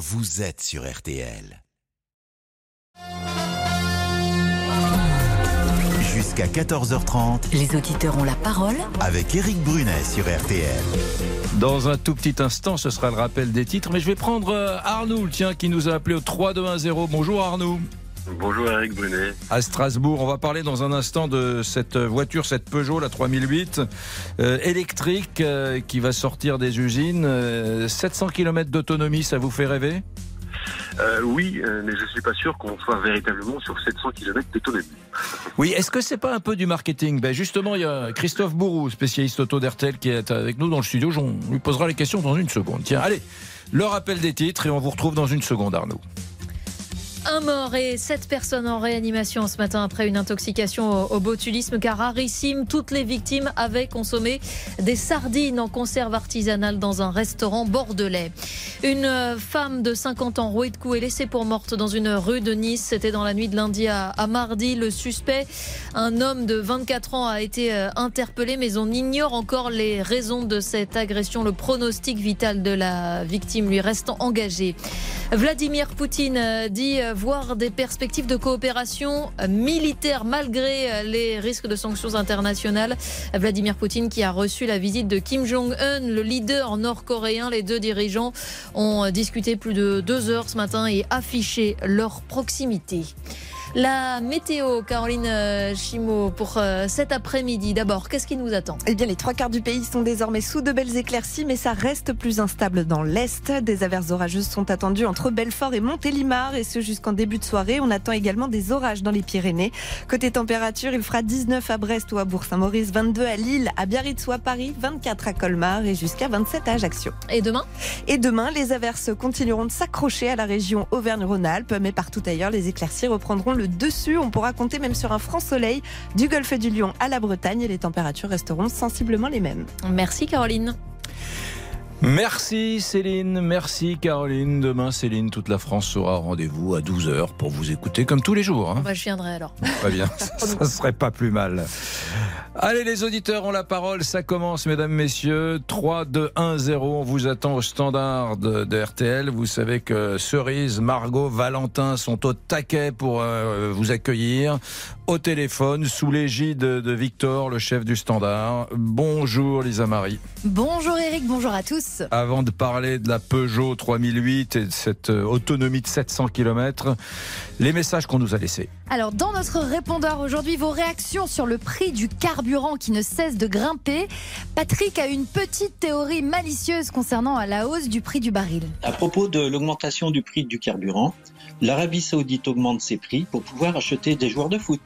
vous êtes sur RTL. Jusqu'à 14h30, Les auditeurs ont la parole avec Eric Brunet sur RTL. Dans un tout petit instant, ce sera le rappel des titres, mais je vais prendre euh, Arnaud, tiens, qui nous a appelé au 3-2-1-0. Bonjour Arnaud. Bonjour Eric Brunet. À Strasbourg, on va parler dans un instant de cette voiture, cette Peugeot, la 3008, euh, électrique, euh, qui va sortir des usines. Euh, 700 km d'autonomie, ça vous fait rêver? Euh, oui, euh, mais je suis pas sûr qu'on soit véritablement sur 700 km d'autonomie. Oui, est-ce que c'est pas un peu du marketing? Ben Justement, il y a Christophe Bourou, spécialiste auto d'Hertel, qui est avec nous dans le studio. On lui posera les questions dans une seconde. Tiens, allez, le rappel des titres et on vous retrouve dans une seconde, Arnaud. Un mort et sept personnes en réanimation ce matin après une intoxication au, botulisme car rarissime. Toutes les victimes avaient consommé des sardines en conserve artisanale dans un restaurant bordelais. Une euh, femme de 50 ans rouée de coups est laissée pour morte dans une rue de Nice. C'était dans la nuit de lundi à, à mardi. Le suspect, un homme de 24 ans, a été euh, interpellé mais on ignore encore les raisons de cette agression. Le pronostic vital de la victime lui restant engagé. Vladimir Poutine euh, dit voir des perspectives de coopération militaire malgré euh, les risques de sanctions internationales. Vladimir Poutine qui a reçu la visite de Kim Jong-un, le leader nord-coréen. Les deux dirigeants ont discuté plus de deux heures ce matin et affiché leur proximité. La météo, Caroline euh, Chimot, pour euh, cet après-midi. D'abord, qu'est-ce qui nous attend? Eh bien, les trois quarts du pays sont désormais sous de belles éclaircies, mais ça reste plus instable dans l'Est. Des averses orageuses sont attendues entre Belfort et Montélimar, et ce jusqu'en début de soirée. On attend également des orages dans les Pyrénées. Côté température, il fera 19 à Brest ou à Bourg-Saint-Maurice, 22 à Lille, à Biarritz ou à Paris, 24 à Colmar et jusqu'à 27 à Ajaccio. Et demain? Et demain, les averses continueront de s'accrocher à la région Auvergne-Rhône-Alpes, mais partout ailleurs, les éclaircies reprendront le dessus. On pourra compter même sur un franc soleil du golfe du Lion à la Bretagne et les températures resteront sensiblement les mêmes. Merci Caroline. Merci Céline, merci Caroline. Demain, Céline, toute la France sera au rendez-vous à 12h pour vous écouter comme tous les jours. hein. Moi, je viendrai alors. Très bien, ça serait pas plus mal. Allez, les auditeurs ont la parole. Ça commence, mesdames, messieurs. 3, 2, 1, 0. On vous attend au standard de, de RTL. Vous savez que Cerise, Margot, Valentin sont au taquet pour euh, vous accueillir. Au téléphone, sous l'égide de Victor, le chef du standard. Bonjour, Lisa Marie. Bonjour Eric, bonjour à tous. Avant de parler de la Peugeot 3008 et de cette euh, autonomie de 700 km, les messages qu'on nous a laissés. Alors dans notre répondeur aujourd'hui, vos réactions sur le prix du carburant qui ne cesse de grimper. Patrick a une petite théorie malicieuse concernant la hausse du prix du baril. À propos de l'augmentation du prix du carburant, l'Arabie Saoudite augmente ses prix pour pouvoir acheter des joueurs de foot.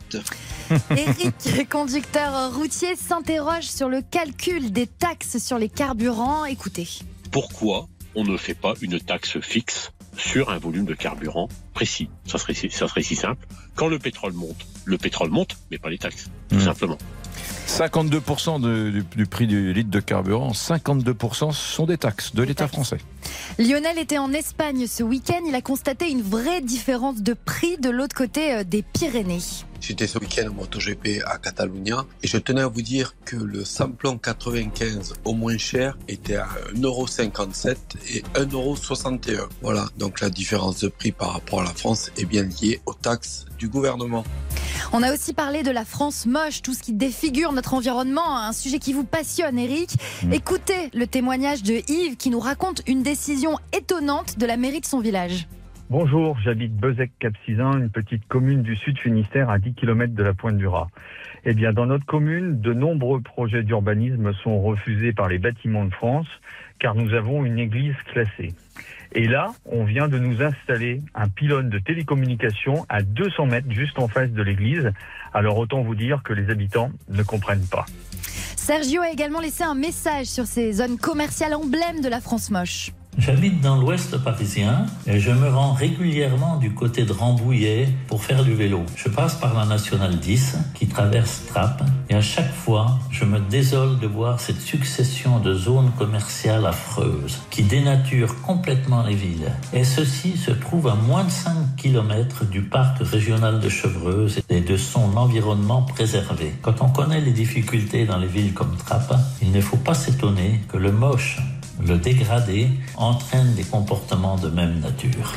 Eric, conducteur routier, s'interroge sur le calcul des taxes sur les carburants. Écoutez. pourquoi on ne fait pas une taxe fixe sur un volume de carburant précis? Ça serait, si- ça serait si simple. Quand le pétrole monte, le pétrole monte, mais pas les taxes, tout Mm. simplement. 52% de- du, du prix du litre de carburant, 52% sont des taxes de l'État français. Lionel était en Espagne ce week-end. Il a constaté une vraie différence de prix de l'autre côté euh, des Pyrénées. J'étais ce week-end au MotoGP à Catalunya et je tenais à vous dire que le samplon 95 au moins cher était à 1,57€ et 1,61€. Voilà, donc la différence de prix par rapport à la France est bien liée aux taxes du gouvernement. On a aussi parlé de la France moche, tout ce qui défigure notre environnement, un sujet qui vous passionne, Eric. Mm. Écoutez le témoignage de Yves qui nous raconte une décision étonnante de la mairie de son village. Bonjour, j'habite Bezec-Capcizin, une petite commune du sud Finistère à 10 km de la Pointe du Raz. Eh bien, dans notre commune, de nombreux projets d'urbanisme sont refusés par les bâtiments de France car nous avons une église classée. Et là, on vient de nous installer un pylône de télécommunication à 200 mètres juste en face de l'église. Alors autant vous dire que les habitants ne comprennent pas. Sergio a également laissé un message sur ces zones commerciales emblèmes de la France moche. J'habite dans l'ouest parisien et je me rends régulièrement du côté de Rambouillet pour faire du vélo. Je passe par la nationale 10 qui traverse Trappes et à chaque fois je me désole de voir cette succession de zones commerciales affreuses qui dénaturent complètement les villes. Et ceci se trouve à moins de 5 km du parc régional de Chevreuse et de son environnement préservé. Quand on connaît les difficultés dans les villes comme Trappes, il ne faut pas s'étonner que le moche le dégradé entraîne des comportements de même nature.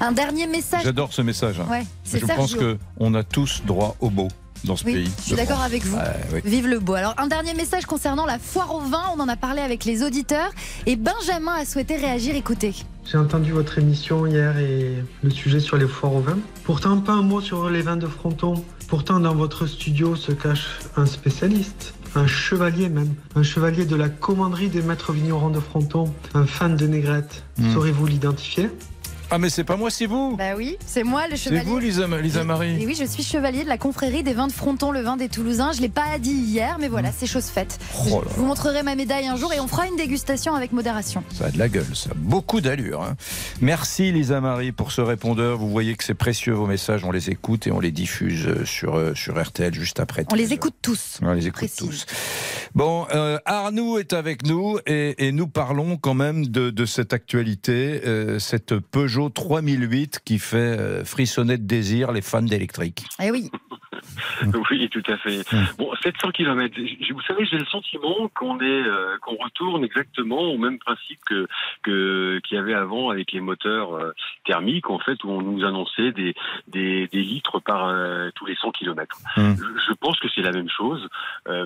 Un dernier message. J'adore ce message. hein. Ouais, Je Sergio. pense qu'on a tous droit au beau dans ce Oui, pays. je suis d'accord avec vous. Oui. Vive le beau. Alors, un dernier message concernant la foire au vin. On en a parlé avec les auditeurs. Et Benjamin a souhaité réagir. Écoutez. J'ai entendu votre émission hier et le sujet sur les foires au vin. Pourtant, pas un mot sur les vins de Fronton. Pourtant, dans votre studio se cache un spécialiste, un chevalier même, un chevalier de la commanderie des maîtres vignerons de Fronton, un fan de négrette. Hmm. Saurez-vous l'identifier? Ah, mais c'est pas moi, c'est vous Bah oui, c'est moi le C'est chevalier. vous, Lisa, Lisa Et Marie oui, je suis chevalier de la confrérie des vins de Fronton, le vin des Toulousains. Je l'ai pas dit hier, mais voilà, c'est chose faite. Oh Je vous montrerai ma médaille un jour et on fera une dégustation avec modération. Ça a de la gueule, ça. Beaucoup d'allure. hein. Merci Lisa Marie pour ce répondeur. Vous voyez que c'est précieux vos messages. On les écoute et on les diffuse euh, sur, euh, sur RTL juste après. On les écoute tous. On les écoute tous. Bon, euh, Arnaud est avec nous et, et nous parlons quand même de, de cette actualité, euh, cette Peugeot 3008 qui fait euh, frissonner de désir les fans d'électrique. Eh oui. Oui, tout à fait. Bon, 700 km. Vous savez, j'ai le sentiment qu'on est, euh, qu'on retourne exactement au même principe que que qu'il y avait avant avec les moteurs euh, thermiques, en fait, où on nous annonçait des des, des litres par euh, tous les 100 km. Je, je pense que c'est la même chose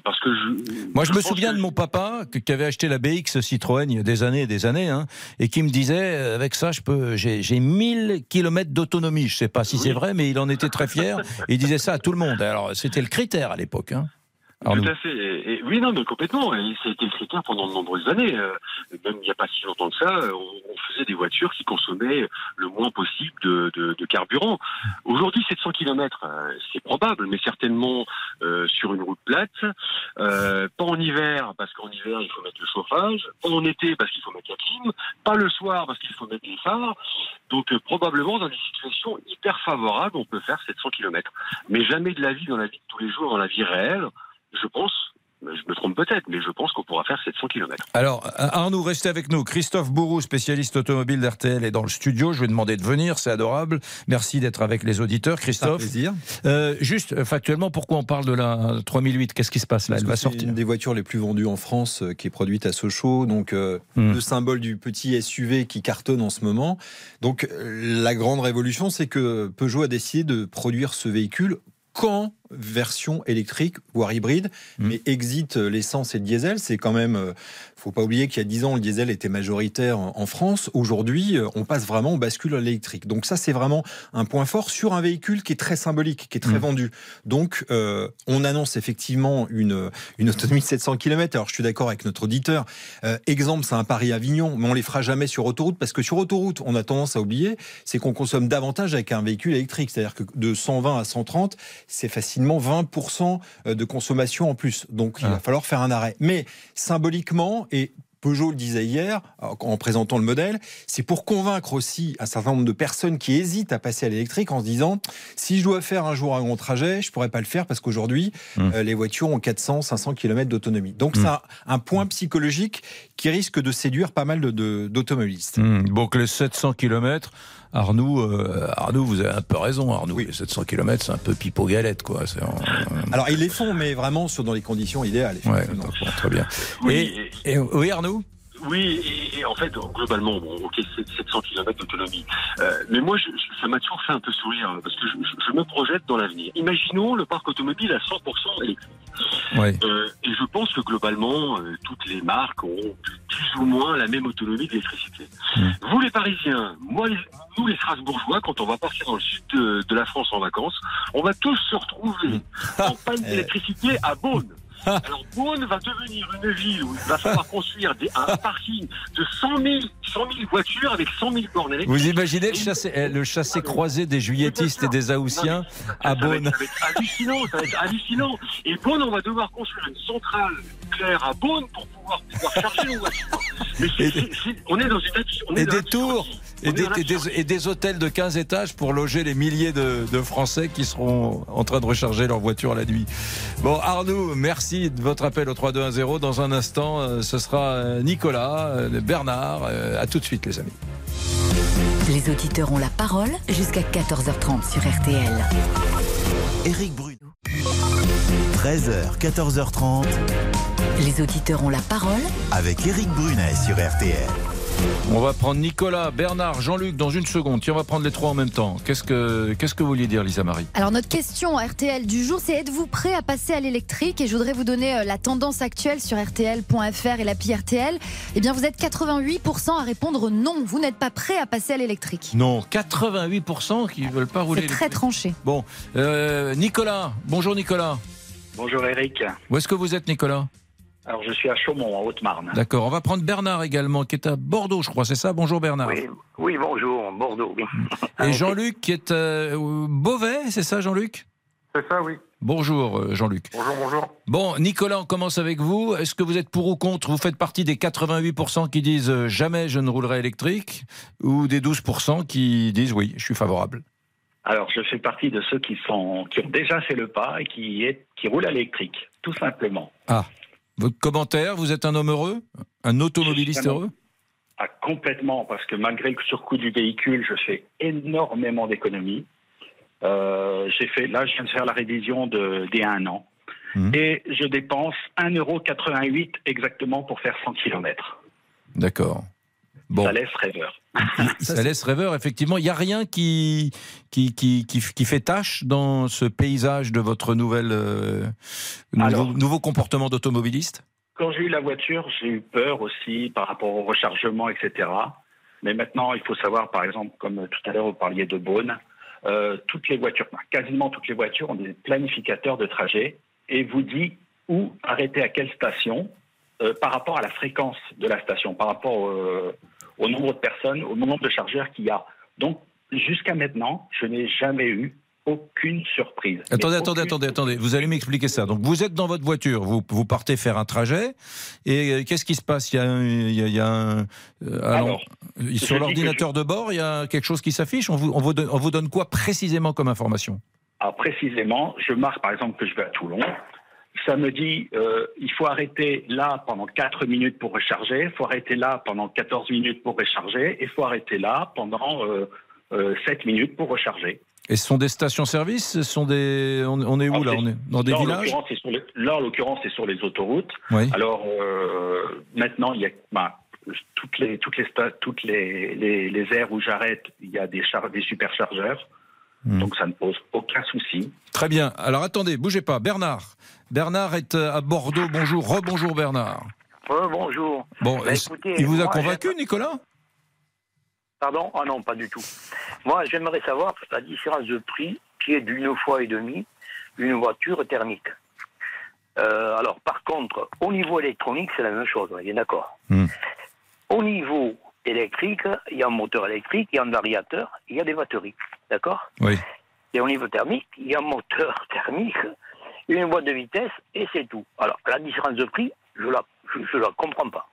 parce que je. Moi, je me souviens que- de mon papa qui avait acheté la BX Citroën il y a des années et des années, hein, et qui me disait avec ça, je peux, j'ai, j'ai 1000 km d'autonomie. Je sais pas si c'est vrai, mais il en était très fier. Il disait ça à tout le monde. Alors, c'était le critère à l'époque. Hein. Arnaud. Tout à fait. Et, et- oui, non, mais complètement. Et ça a été le critère pendant de nombreuses années. Euh, même il n'y a pas si longtemps que ça, euh, on, on faisait des voitures qui consommaient le moins possible de, de- de carburant. Aujourd'hui, 700 km, c'est probable, mais certainement euh, sur une route plate. Euh, pas en hiver, parce qu'en hiver, il faut mettre le chauffage. Pas en été, parce qu'il faut mettre la clim. Pas le soir, parce qu'il faut mettre les phares. Donc, euh, probablement, dans des situations hyper favorables, on peut faire 700 km. Mais jamais de la vie dans la vie de tous les jours, dans la vie réelle, je pense, je me trompe peut-être, mais je pense qu'on pourra faire 700 km. Alors, Arnaud, restez avec nous. Christophe Bourou, spécialiste automobile d'RTL, est dans le studio. Je vais demander de venir, c'est adorable. Merci d'être avec les auditeurs, Christophe. plaisir. Euh, juste, euh, factuellement, pourquoi on parle de la 3008 Qu'est-ce qui se passe là? Parce Elle va c'est sortir. une des voitures les plus vendues en France euh, qui est produite à Sochaux. Donc, euh, Hmm. le symbole du petit SUV qui cartonne en ce moment. Donc, la grande révolution, c'est que Peugeot a décidé de produire ce véhicule qu'en version électrique, voire hybride, Hmm. mais exit euh, l'essence et le diesel. C'est quand même, euh, faut pas oublier qu'il y a 10 ans, le diesel était majoritaire en France. Aujourd'hui, euh, on passe vraiment, on bascule à l'électrique. Donc ça, c'est vraiment un point fort sur un véhicule qui est très symbolique, qui est très Mm. vendu. Donc, euh, on annonce effectivement une, une autonomie de 700 km. Alors, je suis d'accord avec notre auditeur. Euh, exemple, c'est un Paris-Avignon, mais on les fera jamais sur autoroute parce que sur autoroute, on a tendance à oublier, c'est qu'on consomme davantage avec un véhicule électrique. C'est-à-dire que de 120 à 130, c'est facilement 20% de consommation en plus. Donc, il va falloir faire un arrêt. Mais symboliquement, et Peugeot le disait hier en présentant le modèle, c'est pour convaincre aussi un certain nombre de personnes qui hésitent à passer à l'électrique en se disant si je dois faire un jour un long trajet, je pourrais pas le faire parce qu'aujourd'hui Mmh. euh, les voitures ont 400, 500 km d'autonomie. Donc c'est un, un point psychologique qui risque de séduire pas mal de- de- d'automobilistes. Hmm, donc les 700 km, Arnaud, euh, Arnaud, vous avez un peu raison, Arnaud. Les 700 km, c'est un peu pipeau galette, quoi. En- Alors ils les font, mais vraiment sur dans les conditions idéales. Ouais, très bien. Oui, Et, et- oui, Arnaud Oui, et, et en fait, globalement, bon, ok, c'est 700 km d'autonomie. Euh, mais moi, je, ça m'a toujours fait un peu sourire, hein, parce que je, je- me projette dans l'avenir. Imaginons le parc automobile à 100% électrique. Ouais. Euh, et je pense que globalement, euh, toutes les marques ont plus ou moins la même autonomie d'électricité. Vous les Parisiens, moi, nous les Strasbourgeois, quand on va partir dans le sud de, de la France en vacances, on va tous se retrouver en panne d'électricité à Beaune. Alors Beaune va devenir une ville où il va falloir construire des, un parking de 100 000, 100 000 voitures avec 100 000 bornes électriques. Vous imaginez le chassé, eh, le chassé croisé des juilletistes et des haussiens à Ça va, Beaune être, ça va être hallucinant, ça va être hallucinant. Et Beaune, on va devoir construire une centrale nucléaire à Beaune pour pouvoir, pouvoir charger nos voitures. Mais c'est- on est dans une on est et dans des tours et des, dans et des- et des hôtels de 15 étages pour loger les milliers de, de Français qui seront en train de recharger leur voiture la nuit. Bon, Arnaud, merci de votre appel au 3210. Dans un instant, euh, ce sera euh, Nicolas, euh, Bernard. À tout de suite, les amis. Les auditeurs ont la parole jusqu'à 14h30 sur RTL. Éric Bruno. 13h, 14h30. Les auditeurs ont la parole avec Eric Brunet sur RTL. On va prendre Nicolas, Bernard, Jean-Luc dans une seconde. Tiens, on va prendre les trois en même temps. Qu'est-ce que, qu'est-ce que vous vouliez dire, Lisa Marie? Alors notre question RTL du jour, c'est êtes-vous prêt à passer à l'électrique? Et je voudrais vous donner euh, la tendance actuelle sur RTL.fr et l'appli RTL. Eh bien, vous êtes 88% à répondre non. Vous n'êtes pas prêt à passer à l'électrique. Non, 88% qui ne veulent pas rouler. C'est très tranché. Bon, euh, Nicolas. Bonjour Nicolas. Bonjour Eric. Où est-ce que vous êtes, Nicolas? Alors je suis à Chaumont, en Haute-Marne. D'accord. On va prendre Bernard également, qui est à Bordeaux, je crois. C'est ça? Bonjour Bernard. Oui, oui, bonjour, Bordeaux. Et Jean-Luc qui est euh, Beauvais, c'est ça Jean-Luc? C'est ça, oui. Bonjour euh, Jean-Luc. Bonjour, bonjour. Bon, Nicolas, on commence avec vous. Est-ce que vous êtes pour ou contre? Vous faites partie des 88% qui disent euh, jamais je ne roulerai électrique ou des 12% qui disent oui, je suis favorable? Alors je fais partie de ceux qui, sont, qui ont déjà fait le pas et qui, est, qui roulent à l'électrique, tout simplement. Ah, votre commentaire, vous êtes un homme heureux? Un automobiliste Justement. heureux? Ah, complètement, parce que malgré le surcoût du véhicule, je fais énormément d'économies. Euh, j'ai fait, là, je viens de faire la révision de, d'il y a un an. Et je dépense 1,88€ exactement pour faire 100 km. D'accord. Bon. Ça laisse rêveur. Ça laisse rêveur, effectivement. Il n'y a rien qui, qui, qui, qui, qui fait tâche dans ce paysage de votre nouvelle, euh, nouveau, Alors- nouveau comportement d'automobiliste? Quand j'ai eu la voiture, j'ai eu peur aussi par rapport au rechargement, etc. Mais maintenant, il faut savoir, par exemple, comme tout à l'heure vous parliez de Beaune, euh, toutes les voitures, enfin, quasiment toutes les voitures ont des planificateurs de trajet et vous dit où arrêter à quelle station euh, par rapport à la fréquence de la station, par rapport euh, au nombre de personnes, au nombre de chargeurs qu'il y a. Donc, jusqu'à maintenant, je n'ai jamais eu aucune surprise. Attendez, attendez, aucune- attendez, attendez. Vous allez m'expliquer ça. Donc, vous êtes dans votre voiture, vous, vous partez faire un trajet, et euh, qu'est-ce qui se passe? Il y a, un- il y a, il y a un, Alors, sur l'ordinateur de bord, il y a quelque chose qui s'affiche. On vous, on vous donne, on vous donne quoi précisément comme information? Alors précisément, je marque par exemple que je vais à Toulon. Ça me dit euh, il faut arrêter là pendant 4 minutes pour recharger, il faut arrêter là pendant 14 minutes pour recharger, et il faut arrêter là pendant euh, euh, 7 minutes pour recharger. Et ce sont des stations-service Ce sont des. On, on est où là On est dans des Là, villages sur les- Là, en l'occurrence, c'est sur les autoroutes. Oui. Alors euh, maintenant, il y a ben, toutes les toutes les toutes les, les, les aires où j'arrête, il y a des char- des superchargeurs. Hmm. Donc ça ne pose aucun souci. Très bien. Alors attendez, bougez pas. Bernard. Bernard est euh, à Bordeaux. Bonjour. Rebonjour Bernard. bonjour. Bon, Bah, écoutez, il vous a convaincu, Nicolas? Pardon? Ah non, pas du tout. Moi, j'aimerais savoir la différence de prix qui est d'une fois et demie une voiture thermique. Euh, alors, par contre, au niveau électronique, c'est la même chose, on est bien d'accord. Hmm. Au niveau électrique, il y a un moteur électrique, il y a un variateur, il y a des batteries. D'accord Oui. Et au niveau thermique, il y a un moteur thermique, une boîte de vitesse, et c'est tout. Alors, la différence de prix, je la, je, je la comprends pas.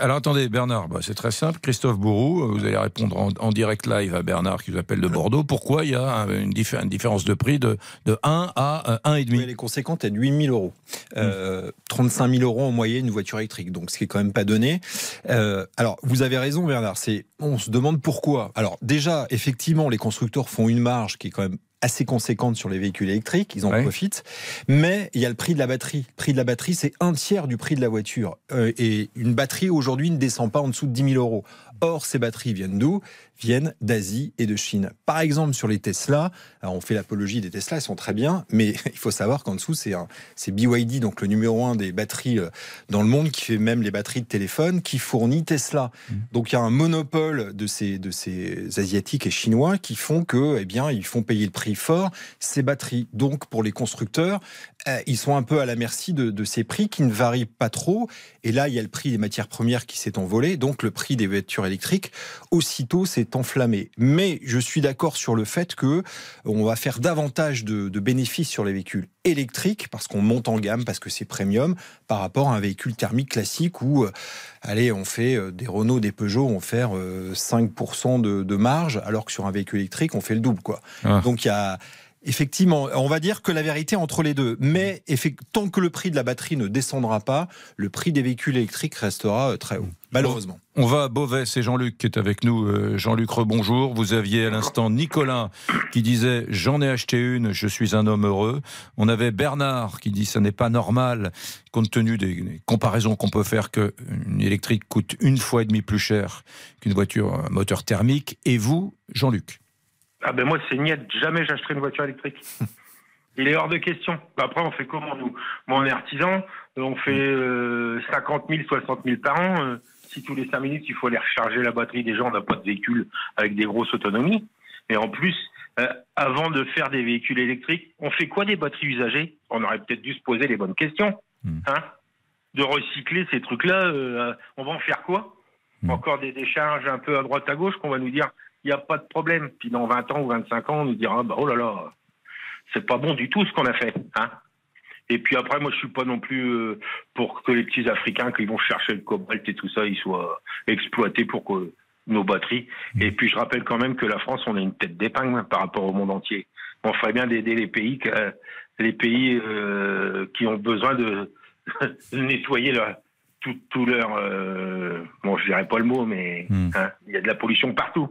Alors attendez, Bernard, bah, c'est très simple. Christophe Bourou, euh, vous allez répondre en, direct live à Bernard qui vous appelle de Bordeaux. Pourquoi il y a un- une, diffé- une différence de prix de, de 1 à euh, 1,5 Oui, elle est conséquente, de 8 000 euros. Euh, 35 000 euros en moyenne une voiture électrique, donc ce qui est quand même pas donné. Euh, alors, vous avez raison, Bernard. On se demande pourquoi. Alors, déjà, effectivement, les constructeurs font une marge qui est quand même assez conséquente sur les véhicules électriques, ils en profitent, mais il y a le prix de la batterie. Le prix de la batterie, c'est un tiers du prix de la voiture. Euh, et une batterie, aujourd'hui, ne descend pas en dessous de 10 000 euros. Or, ces batteries viennent d'où? Viennent d'Asie et de Chine. Par exemple, sur les Tesla, on fait l'apologie des Tesla, ils sont très bien, mais il faut savoir qu'en dessous, c'est un- c'est BYD, donc le numéro un des batteries euh, dans le monde, qui fait même les batteries de téléphone, qui fournit Tesla. Donc il y a un monopole de ces, de ces Asiatiques et Chinois qui font que, eh bien, ils font payer le prix fort ces batteries. Donc pour les constructeurs, euh, ils sont un peu à la merci de, de ces prix qui ne varient pas trop. Et là, il y a le prix des matières premières qui s'est envolé, donc le prix des voitures électriques aussitôt s'est enflammé. Mais je suis d'accord sur le fait que on va faire davantage de, de bénéfices sur les véhicules électriques parce qu'on monte en gamme, parce que c'est premium, par rapport à un véhicule thermique classique où, euh, allez, on fait euh, des Renault, des Peugeot, on fait euh, 5% de, de marge, alors que sur un véhicule électrique, on fait le double, quoi. Ah. Donc il y a Effectivement, on va dire que la vérité entre les deux. Mais tant que le prix de la batterie ne descendra pas, le prix des véhicules électriques restera euh, très haut, malheureusement. On va à Beauvais, c'est Jean-Luc qui est avec nous. Euh, Jean-Luc, rebonjour. Vous aviez à l'instant Nicolas qui disait J'en ai acheté une, je suis un homme heureux. On avait Bernard qui dit Ça n'est pas normal, compte tenu des comparaisons qu'on peut faire, qu'une électrique coûte une fois et demie plus cher qu'une voiture un moteur thermique. Et vous, Jean-Luc? Ah ben moi, c'est niette. Jamais j'achèterai une voiture électrique. Il est hors de question. Après, on fait comment, nous? Moi, on est artisan. On fait 50 000, 60 000 par an. Euh, si tous les 5 minutes, il faut aller recharger la batterie des gens, on n'a pas de véhicule avec des grosses autonomies. Et en plus, euh, avant de faire des véhicules électriques, on fait quoi des batteries usagées? On aurait peut-être dû se poser les bonnes questions. Hmm. Hein? De recycler ces trucs-là, euh, on va en faire quoi? Hmm. Encore des décharges un peu à droite à gauche qu'on va nous dire il n'y a pas de problème. Puis dans 20 ans ou 25 ans, on nous dira, bah, oh là là, c'est pas bon du tout ce qu'on a fait. Hein et puis après, moi, je suis pas non plus euh, pour que les petits Africains qui vont chercher le cobalt et tout ça, ils soient exploités pour nos batteries. Et puis, je rappelle quand même que la France, on a une tête d'épingle par rapport au monde entier. On ferait bien d'aider les pays, les pays euh, qui ont besoin de nettoyer leur, tout, leur. Euh, bon, je dirais pas le mot, mais hmm. hein, il y a de la pollution partout.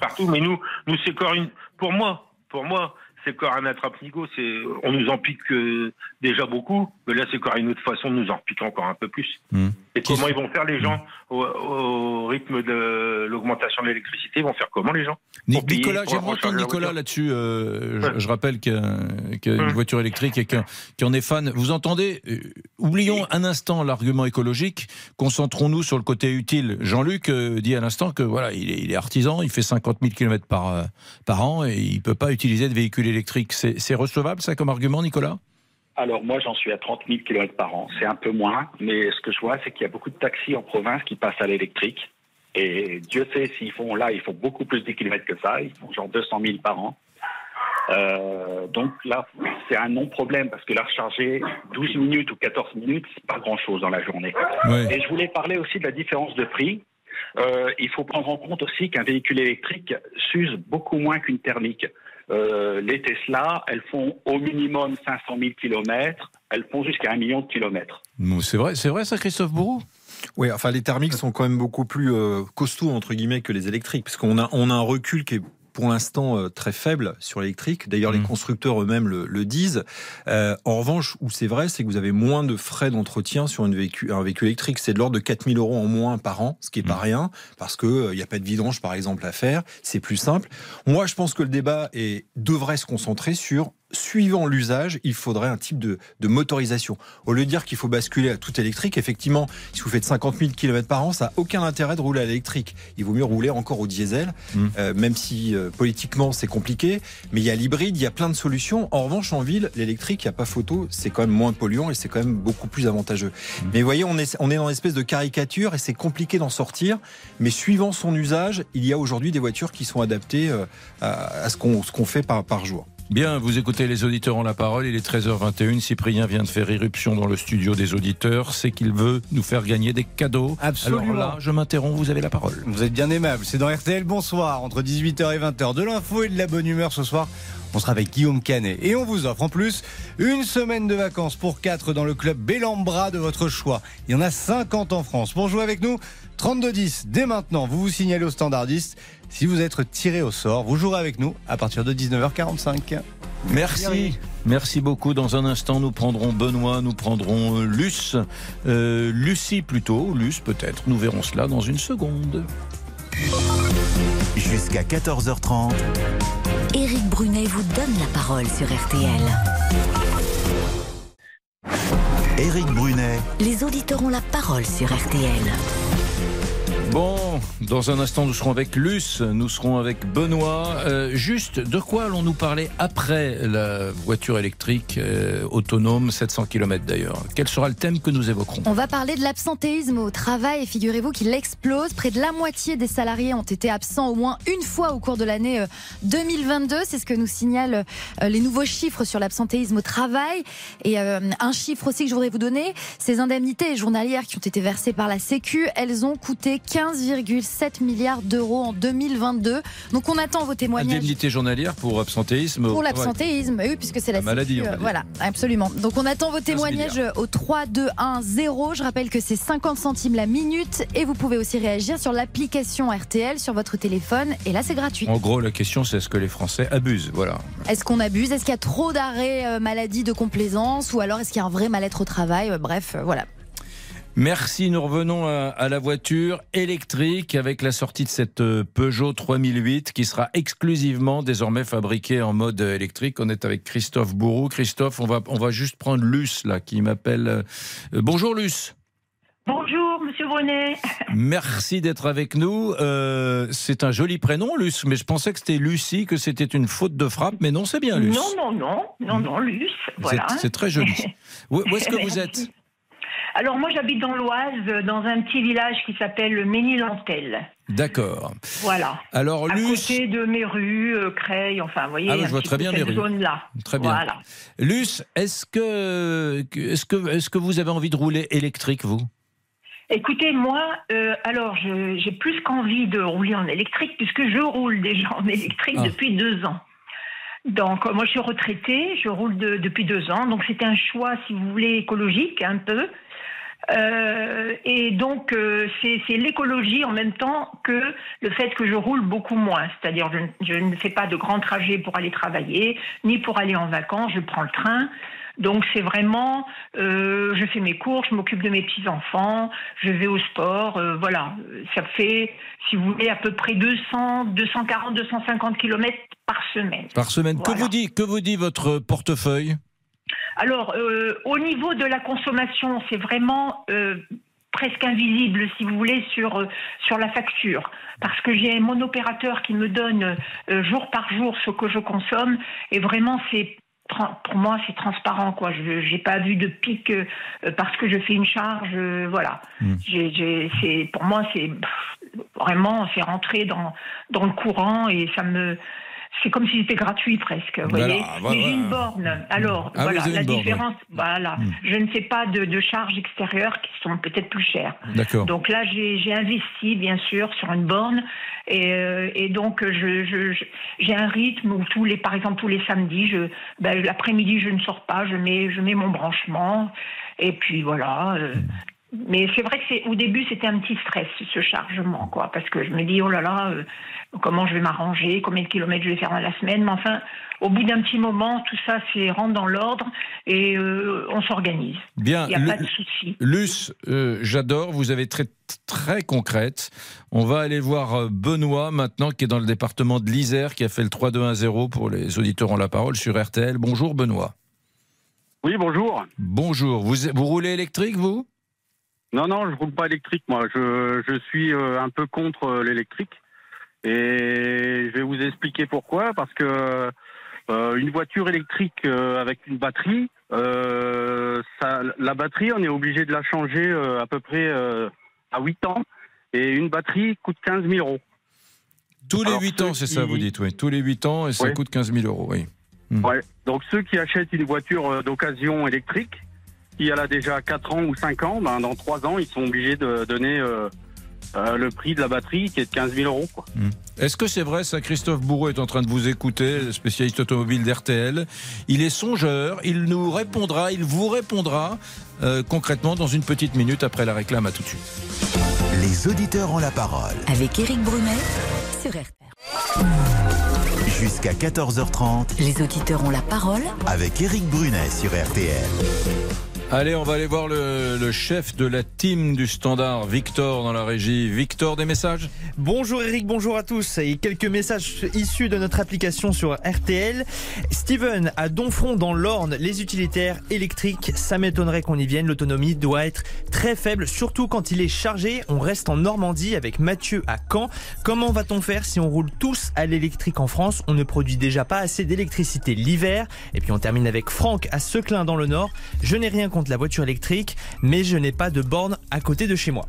Partout, mais nous, nous c'est encore une. Pour moi, pour moi, c'est encore un attrape-nigo. C'est, on nous en pique euh, déjà beaucoup, mais là, c'est encore une autre façon de nous en piquer encore un peu plus. Hmm. Et comment ils vont faire les gens au, rythme de l'augmentation de l'électricité? Ils vont faire comment les gens? Nicolas, j'aimerais entendre Nicolas là-dessus. Euh, je, rappelle qu'il y a, une voiture électrique et qu'il en est fan. Vous entendez euh, Oublions un instant l'argument écologique. Concentrons-nous sur le côté utile. Jean-Luc dit à l'instant que voilà, il est, il est, artisan, il fait 50 000 km par, par an et il peut pas utiliser de véhicule électrique. C'est recevable ça comme argument, Nicolas? Alors moi j'en suis à 30 000 km par an, c'est un peu moins, mais ce que je vois c'est qu'il y a beaucoup de taxis en province qui passent à l'électrique. Et Dieu sait s'ils font là, ils font beaucoup plus de kilomètres que ça, ils font genre 200 000 par an. Euh, donc là, c'est un non-problème parce que la recharger 12 minutes ou 14 minutes, c'est pas grand-chose dans la journée. Et je voulais parler aussi de la différence de prix. Euh, il faut prendre en compte aussi qu'un véhicule électrique s'use beaucoup moins qu'une thermique. Euh, les Tesla, elles font au minimum 500 000 km, elles font jusqu'à un million de kilomètres. C'est vrai, c'est vrai ça, Christophe Bourreau? Oui, enfin les thermiques sont quand même beaucoup plus euh, costauds entre guillemets que les électriques, parce qu'on a on a un recul qui est pour l'instant euh, très faible sur l'électrique. D'ailleurs, les mmh. constructeurs eux-mêmes le, disent. Euh, en revanche, où c'est vrai, c'est que vous avez moins de frais d'entretien sur une véhicule, un véhicule électrique. C'est de l'ordre de 4000 euros en moins par an, ce qui est pas mmh. rien, parce que il euh, n'y a pas de vidange, par exemple, à faire. C'est plus simple. Moi, je pense que le débat est, devrait se concentrer sur suivant l'usage, il faudrait un type de, motorisation. Au lieu de dire qu'il faut basculer à tout électrique, effectivement, si vous faites 50 000 km par an, ça n'a aucun intérêt de rouler à l'électrique. Il vaut mieux rouler encore au diesel, mmh. euh, même si euh, politiquement c'est compliqué. Mais il y a l'hybride, il y a plein de solutions. En revanche, en ville, l'électrique, il n'y a pas photo, c'est quand même moins polluant et c'est quand même beaucoup plus avantageux. Mmh. Mais vous voyez, on est, on est dans une espèce de caricature et c'est compliqué d'en sortir. Mais suivant son usage, il y a aujourd'hui des voitures qui sont adaptées euh, à, ce qu'on fait par, par jour. Bien, vous écoutez les auditeurs ont la parole. Il est 13h21. Cyprien vient de faire irruption dans le studio des auditeurs. C'est qu'il veut nous faire gagner des cadeaux. Absolument. Alors là, je m'interromps, vous avez la parole. Vous êtes bien aimable. C'est dans RTL. Bonsoir. Entre 18h et 20h. De l'info et de la bonne humeur ce soir. On sera avec Guillaume Canet. Et on vous offre en plus une semaine de vacances pour 4 dans le club Bellambra de votre choix. Il y en a 50 en France. Pour jouer avec nous, 32-10. Dès maintenant, vous vous signalez au standardiste. Si vous êtes tiré au sort, vous jouerez avec nous à partir de 19h45. Merci. Merci beaucoup. Dans un instant, nous prendrons Benoît, nous prendrons euh, Luce, euh, Lucie plutôt, Luce peut-être. Nous verrons cela dans une seconde. Jusqu'à 14h30. Éric Brunet vous donne la parole sur RTL. Éric Brunet. Les auditeurs ont la parole sur RTL. Bon, dans un instant, nous serons avec Luce, nous serons avec Benoît. Euh, juste, de quoi allons-nous parler après la voiture électrique euh, autonome, 700 km d'ailleurs? Quel sera le thème que nous évoquerons? On va parler de l'absentéisme au travail et figurez-vous qu'il explose. Près de la moitié des salariés ont été absents au moins une fois au cours de l'année 2022. Euh, C'est ce que nous signalent les nouveaux chiffres sur l'absentéisme au travail. Et un chiffre aussi que je voudrais vous donner, ces indemnités journalières qui ont été versées par la Sécu, elles ont coûté 15 15,7 milliards d'euros en 2022. Donc on attend vos témoignages. Indemnité journalière pour absentéisme. Pour l'absentéisme, oui, puisque c'est la, La maladie, Sécu, euh. Voilà, absolument. Donc on attend vos témoignages au 3, 2, 1, 0. Je rappelle que c'est 50 centimes la minute et vous pouvez aussi réagir sur l'application RTL sur votre téléphone. Et là, c'est gratuit. En gros, la question, c'est est-ce que les Français abusent? Voilà. Est-ce qu'on abuse? Est-ce qu'il y a trop d'arrêts euh, maladie de complaisance? Ou alors est-ce qu'il y a un vrai mal-être au travail? Euh, Bref, voilà. Merci, nous revenons à, à la voiture électrique avec la sortie de cette euh, Peugeot 3008 qui sera exclusivement désormais fabriquée en mode euh, électrique. On est avec Christophe Bourreau. Christophe, on va, on va juste prendre Luce là qui m'appelle. euh, euh, bonjour Luce. Bonjour, Monsieur Brunet. Merci d'être avec nous. Euh, c'est un joli prénom, Luce, mais je pensais que c'était Lucie, que c'était une faute de frappe, mais non, c'est bien Luce. Non, non, non, non, non, Luce. C'est- Voilà. C'est très joli. Où, où est-ce que vous êtes? Alors moi j'habite dans l'Oise, dans un petit village qui s'appelle Ménil-Lantel. D'accord. Voilà. Alors, à Luce- côté de Méru, euh, Creil, enfin vous voyez. Ah je vois très bien Méru. zone-là. Très bien. Voilà. Luce, est-ce que, est-ce que, est-ce que vous avez envie de rouler électrique, vous? Écoutez, moi, euh, alors j'ai plus qu'envie de rouler en électrique puisque je roule déjà en électrique Ah. depuis deux ans. Donc euh, moi je suis retraitée, je roule de- depuis deux ans, donc c'était un choix, si vous voulez, écologique un peu. Euh, et donc euh, c'est l'écologie en même temps que le fait que je roule beaucoup moins. C'est-à-dire je, ne- je ne fais pas de grands trajets pour aller travailler, ni pour aller en vacances, je prends le train. Donc c'est vraiment, euh, je fais mes cours, je m'occupe de mes petits enfants, je vais au sport, euh, voilà. Ça fait, si vous voulez, à peu près 200, 240, 250 kilomètres par semaine. Par semaine. Que vous dit, que vous dit votre portefeuille? Alors, euh, au niveau de la consommation, c'est vraiment euh, presque invisible, si vous voulez, sur, euh, sur la facture. Parce que j'ai mon opérateur qui me donne euh, jour par jour ce que je consomme. Et vraiment, c'est pour moi, c'est transparent. quoi. Je n'ai pas vu de pic euh, parce que je fais une charge. euh, voilà. C'est pour moi, c'est vraiment, c'est rentré dans, dans le courant et ça me. C'est comme si c'était gratuit presque, vous Voilà, voyez. voilà. Mais j'ai une borne. Alors, Ah, voilà, la borne, différence, voilà. Je ne fais pas de, de charges extérieures qui sont peut-être plus chères. D'accord. Donc là, j'ai investi, bien sûr, sur une borne. Et, euh, et donc, je- j'ai un rythme où, tous les, par exemple, tous les samedis, je- ben, l'après-midi, je ne sors pas, je mets, je mets mon branchement. Et puis voilà. euh, mais c'est vrai que c'est au début c'était un petit stress ce chargement quoi parce que je me dis oh là là euh, comment je vais m'arranger combien de kilomètres je vais faire dans la semaine mais enfin au bout d'un petit moment tout ça c'est rentre dans l'ordre et euh, on s'organise Bien, il n'y a pas de souci Luce, euh, j'adore, vous avez très très concrète. On va aller voir Benoît maintenant qui est dans le département de l'Isère qui a fait le 3-2-1-0 pour les auditeurs ont la parole sur RTL. Bonjour Benoît. Oui, bonjour. Bonjour, vous, vous roulez électrique vous? Non, non, je roule pas électrique, moi. Je, je suis euh, un peu contre euh, l'électrique. Et je vais vous expliquer pourquoi. Parce que euh, une voiture électrique euh, avec une batterie, euh, ça, la batterie, on est obligé de la changer à peu près à 8 ans. Et une batterie coûte 15 000 euros. Tous les Alors, 8 ceux ans, c'est ça, vous dites, oui. Tous les 8 ans et ça coûte 15 000 euros, oui. Ouais. Donc ceux qui achètent une voiture d'occasion électrique, qui elle a déjà 4 ans ou 5 ans, ben, dans 3 ans, ils sont obligés de donner euh, euh, le prix de la batterie qui est de 15 000 euros. Quoi. Est-ce que c'est vrai, ça, Christophe Bourreau est en train de vous écouter, le spécialiste automobile d'RTL. Il est songeur, il nous répondra, il vous répondra euh, concrètement dans une petite minute après la réclame. À tout de suite. Les auditeurs ont la parole. Avec Éric Brunet sur RTL. Jusqu'à 14h30 Les auditeurs ont la parole avec Éric Brunet sur RTL. Allez, on va aller voir le, chef de la team du standard, Victor, dans la régie. Victor, des messages Bonjour Eric, bonjour à tous. Et quelques messages issus de notre application sur RTL. Steven, à Donfront dans l'Orne, les utilitaires électriques, ça m'étonnerait qu'on y vienne. L'autonomie doit être très faible, surtout quand il est chargé. On reste en Normandie avec Mathieu à Caen. Comment va-t-on faire si on roule tous à l'électrique en France? On ne produit déjà pas assez d'électricité l'hiver. Et puis on termine avec Franck à Seclin dans le Nord. Je n'ai rien contre la voiture électrique, mais je n'ai pas de borne à côté de chez moi.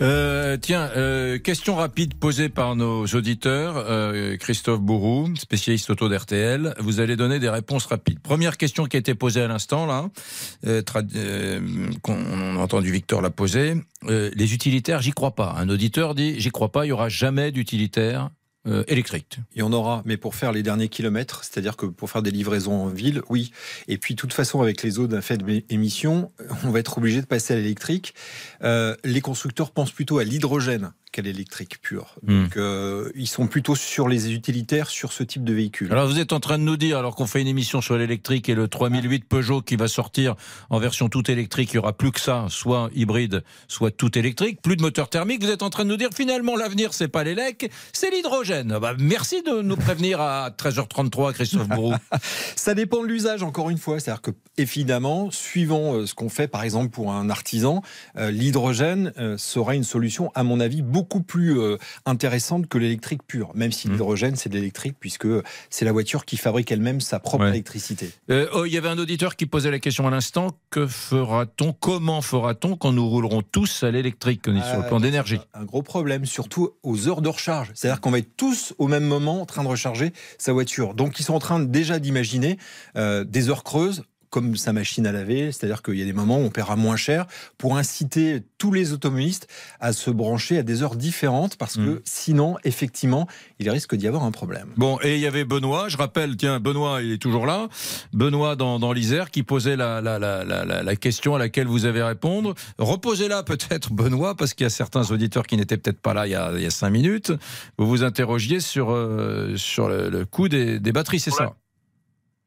Euh, tiens, euh, question rapide posée par nos auditeurs. Euh, Christophe Bourou, spécialiste auto d'RTL. Vous allez donner des réponses rapides. Première question qui a été posée à l'instant, là. Qu'on- on a entendu Victor la poser. Les utilitaires, j'y crois pas. Un auditeur dit, j'y crois pas, il y aura jamais d'utilitaire euh, électrique. Il y en aura, mais pour faire les derniers kilomètres, c'est-à-dire que pour faire des livraisons en ville, oui. Et puis, de toute façon, avec les autres faits d'émission, on va être obligé de passer à l'électrique. Euh, les constructeurs pensent plutôt à l'hydrogène qu'à l'électrique pur. Hmm. Donc, euh, ils sont plutôt sur les utilitaires, sur ce type de véhicule. Alors vous êtes en train de nous dire, alors qu'on fait une émission sur l'électrique et le 3008 Peugeot qui va sortir en version tout électrique, il y aura plus que ça, soit hybride, soit tout électrique, plus de moteur thermique. Vous êtes en train de nous dire finalement l'avenir c'est pas l'élec, c'est l'hydrogène. Bah, merci de nous prévenir à 13h33, Christophe Bourou. Ça dépend de l'usage, encore une fois. C'est-à-dire que, évidemment, suivant euh, ce qu'on fait, par exemple, pour un artisan, euh, l'hydrogène sera une solution, à mon avis, beaucoup plus euh, intéressante que l'électrique pure. Même Mmh. si l'hydrogène, c'est de l'électrique, puisque c'est la voiture qui fabrique elle-même sa propre Ouais. électricité. Euh, oh, il y avait un auditeur qui posait la question à l'instant, que fera-t-on, comment fera-t-on quand nous roulerons tous à l'électrique On est sur le Euh, plan d'énergie? Un gros problème, surtout aux heures de recharge. C'est-à-dire qu'on va être tous au même moment en train de recharger sa voiture. Donc ils sont en train déjà d'imaginer euh, des heures creuses comme sa machine à laver, c'est-à-dire qu'il y a des moments où on paiera moins cher pour inciter tous les automobilistes à se brancher à des heures différentes parce Mmh. que sinon, effectivement, il risque d'y avoir un problème. Bon, et il y avait Benoît, je rappelle, tiens, Benoît, il est toujours là. Benoît dans, dans l'Isère qui posait la, la, la, la, la- la question à laquelle vous avez répondre. Reposez-la peut-être, Benoît, parce qu'il y a certains auditeurs qui n'étaient peut-être pas là il y, a, il y a cinq minutes. Vous vous interrogiez sur, euh, sur le, le coût des, des batteries, c'est ça?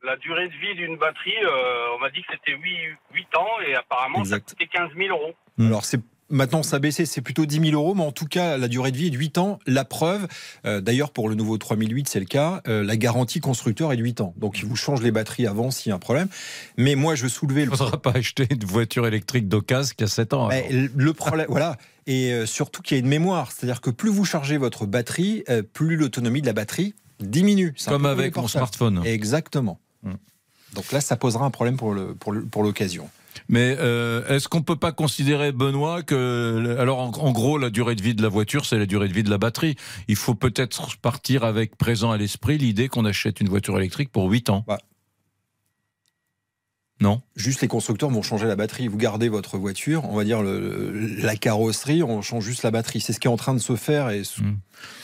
La durée de vie d'une batterie, euh, on m'a dit que c'était 8, 8 ans et apparemment Exact. ça coûtait 15 000 euros. Alors c'est Maintenant, ça a baissé, c'est plutôt 10 000 euros, mais en tout cas, la durée de vie est de 8 ans. La preuve, euh, d'ailleurs, pour le nouveau 3008, c'est le cas, euh, la garantie constructeur est de 8 ans. Donc, il vous change les batteries avant s'il y a un problème. Mais moi, je veux soulever Il le ne faudra pas acheter une voiture électrique d'occasion qui a 7 ans. le problème, voilà. Et euh, surtout qu'il y a une mémoire. C'est-à-dire que plus vous chargez votre batterie, euh, plus l'autonomie de la batterie diminue. Comme avec mon smartphone. Exactement. Donc là, ça posera un problème pour le- pour le- pour l'occasion. Mais euh, est-ce qu'on peut pas considérer, Benoît, que alors en, en gros la durée de vie de la voiture, c'est la durée de vie de la batterie. Il faut peut-être partir avec présent à l'esprit l'idée qu'on achète une voiture électrique pour 8 ans. Non. Juste les constructeurs vont changer la batterie. Vous gardez votre voiture, on va dire le- la carrosserie, on change juste la batterie. C'est ce qui est en train de se faire et ce,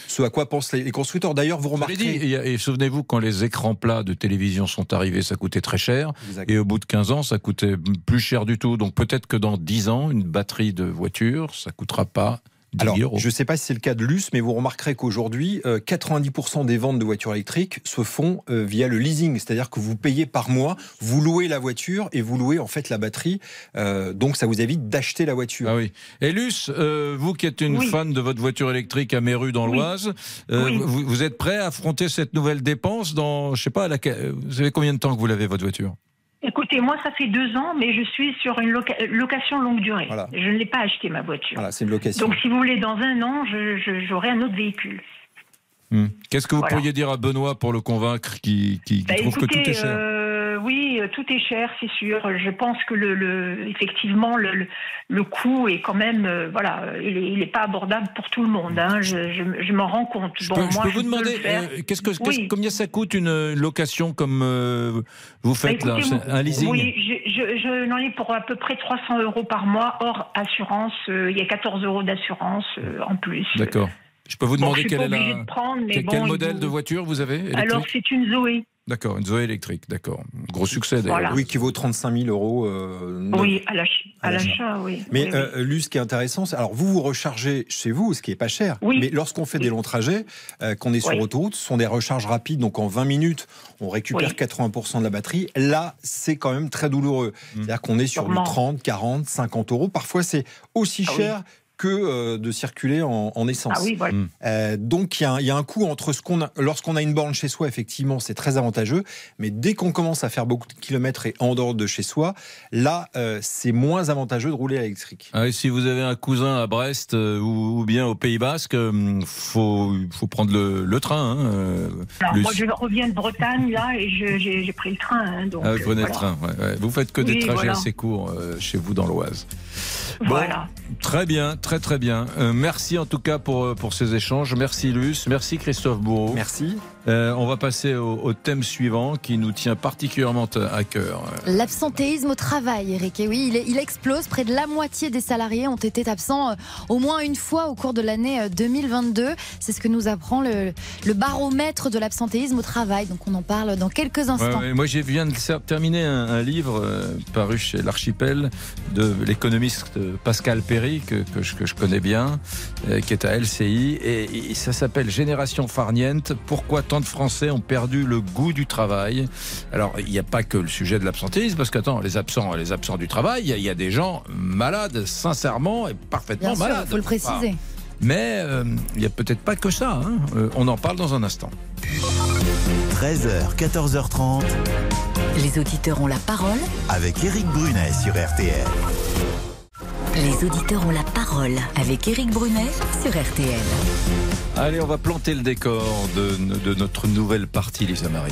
ce à quoi pensent les, les constructeurs. D'ailleurs, vous remarquerez. dit, et, et souvenez-vous, quand les écrans plats de télévision sont arrivés, ça coûtait très cher. Et au bout de 15 ans, ça coûtait plus cher du tout. Donc peut-être que dans 10 ans, une batterie de voiture, ça coûtera pas 10 Alors, 000 euros. je ne sais pas si c'est le cas de Luce, mais vous remarquerez qu'aujourd'hui, euh, 90% des ventes de voitures électriques se font euh, via le leasing, c'est-à-dire que vous payez par mois, vous louez la voiture et vous louez en fait la batterie, Euh, donc ça vous évite d'acheter la voiture. Ah oui. Et Luce, euh, vous qui êtes une Oui. fan de votre voiture électrique à Méru dans Oui. l'Oise, euh, Oui. vous, vous êtes prêt à affronter cette nouvelle dépense dans, je sais pas, à laquelle- vous savez combien de temps que vous l'avez votre voiture? Écoutez, moi, ça fait deux ans, mais je suis sur une loca- location longue durée. Voilà. Je ne l'ai pas acheté, ma voiture. Voilà, c'est une location. Donc, si vous voulez, dans un an, j'aurai un autre véhicule. Hmm. Qu'est-ce que vous Voilà. pourriez dire à Benoît pour le convaincre qui, qui- qui Bah, trouve que tout est cher? euh, euh, tout est cher, c'est sûr. Je pense que le, le- effectivement, le, le, le coût est quand même, euh, voilà, il est, il est pas abordable pour tout le monde. hein. Je, je- je m'en rends compte. Je bon, peux, je vous demander, euh, qu'est-ce que, combien ça coûte une location comme euh, vous Bah, faites là écoutez, Un leasing Oui, je, n'en ai pour à peu près 300 euros par mois hors assurance. Il y a 14 euros d'assurance en plus. D'accord. Je peux vous demander quel est la- de prendre, quel, bon, quel il modèle vous- de voiture vous avez électrique? Alors, c'est une Zoé. D'accord, une Zoé électrique, d'accord. Gros succès d'ailleurs. Voilà. Oui, qui vaut 35 000 euros. euh. Oui, à l'ach- à À l'achat. oui. Mais Oui, oui. euh, Luce, ce qui est intéressant, c'est alors vous vous rechargez chez vous, ce qui est pas cher. Oui. Mais lorsqu'on fait des longs trajets, euh, qu'on est sur Oui. autoroute, ce sont des recharges rapides, donc en 20 minutes, on récupère Oui. 80% de la batterie. Là, c'est quand même très douloureux. C'est-à-dire qu'on est sur du Sûrement. 30, 40, 50 euros. Parfois, c'est aussi Ah oui. cher. Que euh, de circuler en, en essence. Ah oui, voilà. Mm. Euh, donc il y, a un- il y a un coût entre ce qu'on a, lorsqu'on a une borne chez soi, effectivement, c'est très avantageux, mais dès qu'on commence à faire beaucoup de kilomètres et en dehors de chez soi, là, euh, c'est moins avantageux de rouler à l'électrique. Ah, et si vous avez un cousin à Brest euh, ou, ou bien au Pays Basque, il faut, faut prendre le, le train. hein, euh, Alors, le- moi, je reviens de Bretagne, là, et je- j'ai j'ai pris le train. hein, donc, Ah, vous le train. ouais, ouais. Vous faites que des trajets voilà. assez courts euh, chez vous dans l'Oise. Bon, Voilà. Très bien, très très bien. Euh, merci en tout cas pour, euh, pour ces échanges. Merci Luce, merci Christophe Bourreau. Merci. Euh, on va passer au, au thème suivant qui nous tient particulièrement à cœur. L'absentéisme au travail, Eric. Et oui, il, explose. Près de la moitié des salariés ont été absents euh, au moins une fois au cours de l'année euh, 2022. C'est ce que nous apprend le, le baromètre de l'absentéisme au travail. Donc on en parle dans quelques instants. ouais, moi, je viens de terminer un, un livre euh, paru chez l'Archipel de l'économiste euh, Pascal Perry, que, que je, que je connais bien, euh, qui est à LCI. Et, et ça s'appelle Génération farniente. Pourquoi tant de Français ont perdu le goût du travail? Alors, il n'y a pas que le sujet de l'absentéisme, parce qu'attends, les absents, les absents du travail, il y a- il y, a des gens malades, sincèrement et parfaitement Bien sûr, malades. il faut le préciser. Mais euh, il n'y a peut-être pas que ça. hein. Euh, on en parle dans un instant. 13h, 14h30, Les auditeurs ont la parole. avec Eric Brunet sur RTL. Les auditeurs ont la parole avec Éric Brunet sur RTL. Allez, on va planter le décor de, de notre nouvelle partie, Lisa Marie.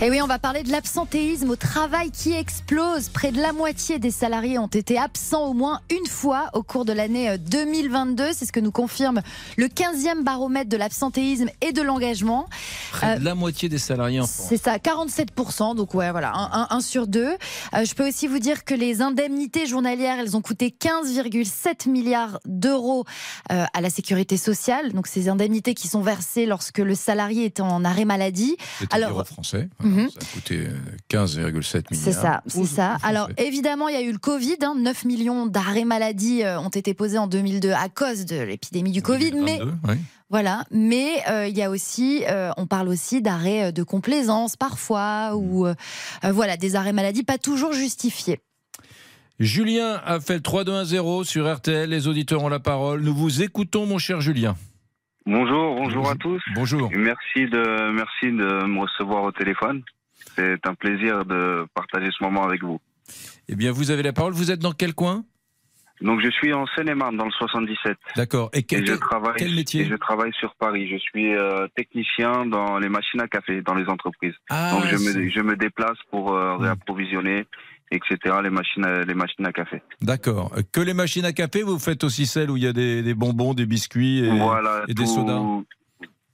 Et oui, on va parler de l'absentéisme au travail qui explose. Près de la moitié des salariés ont été absents au moins une fois au cours de l'année euh, 2022. C'est ce que nous confirme le 15e baromètre de l'absentéisme et de l'engagement. Près Euh, de la moitié des salariés en France. C'est ça, 47%. Donc ouais, voilà, un, un- un sur deux. Euh, je peux aussi vous dire que les indemnités journalières, elles ont coûté 15,7 milliards d'euros euh, à la sécurité sociale. Donc ces indemnités qui sont versées lorsque le salarié est en arrêt maladie. C'est-à-dire en français. Mhm. Ça a coûté euh, 15,7 milliards. C'est ça, c'est ça. Alors évidemment, il y a eu le Covid. hein, 9 millions d'arrêts maladie euh, ont été posés en 2002 à cause de l'épidémie du Covid. Mais 22, oui. voilà, mais euh, il y a aussi, euh, on parle aussi d'arrêts euh, de complaisance parfois ou euh, euh, voilà des arrêts maladie pas toujours justifiés. Julien a fait le 3-2-1-0 sur RTL. Les auditeurs ont la parole. Nous vous écoutons, mon cher Julien. Bonjour, bonjour à tous. Bonjour. Merci de, merci de me recevoir au téléphone. C'est un plaisir de partager ce moment avec vous. Eh bien, vous avez la parole. Vous êtes dans quel coin? Donc, je suis en Seine-et-Marne, dans le 77. D'accord. Et quel, Et je travaille, quel métier? et je travaille sur Paris. Je suis euh, technicien dans les machines à café, dans les entreprises. Ah, Donc, je me, je me déplace pour euh, réapprovisionner, etc., les machines à, les machines à café. D'accord. Que les machines à café, vous faites aussi celles où il y a des, des bonbons, des biscuits et, voilà, et des sodas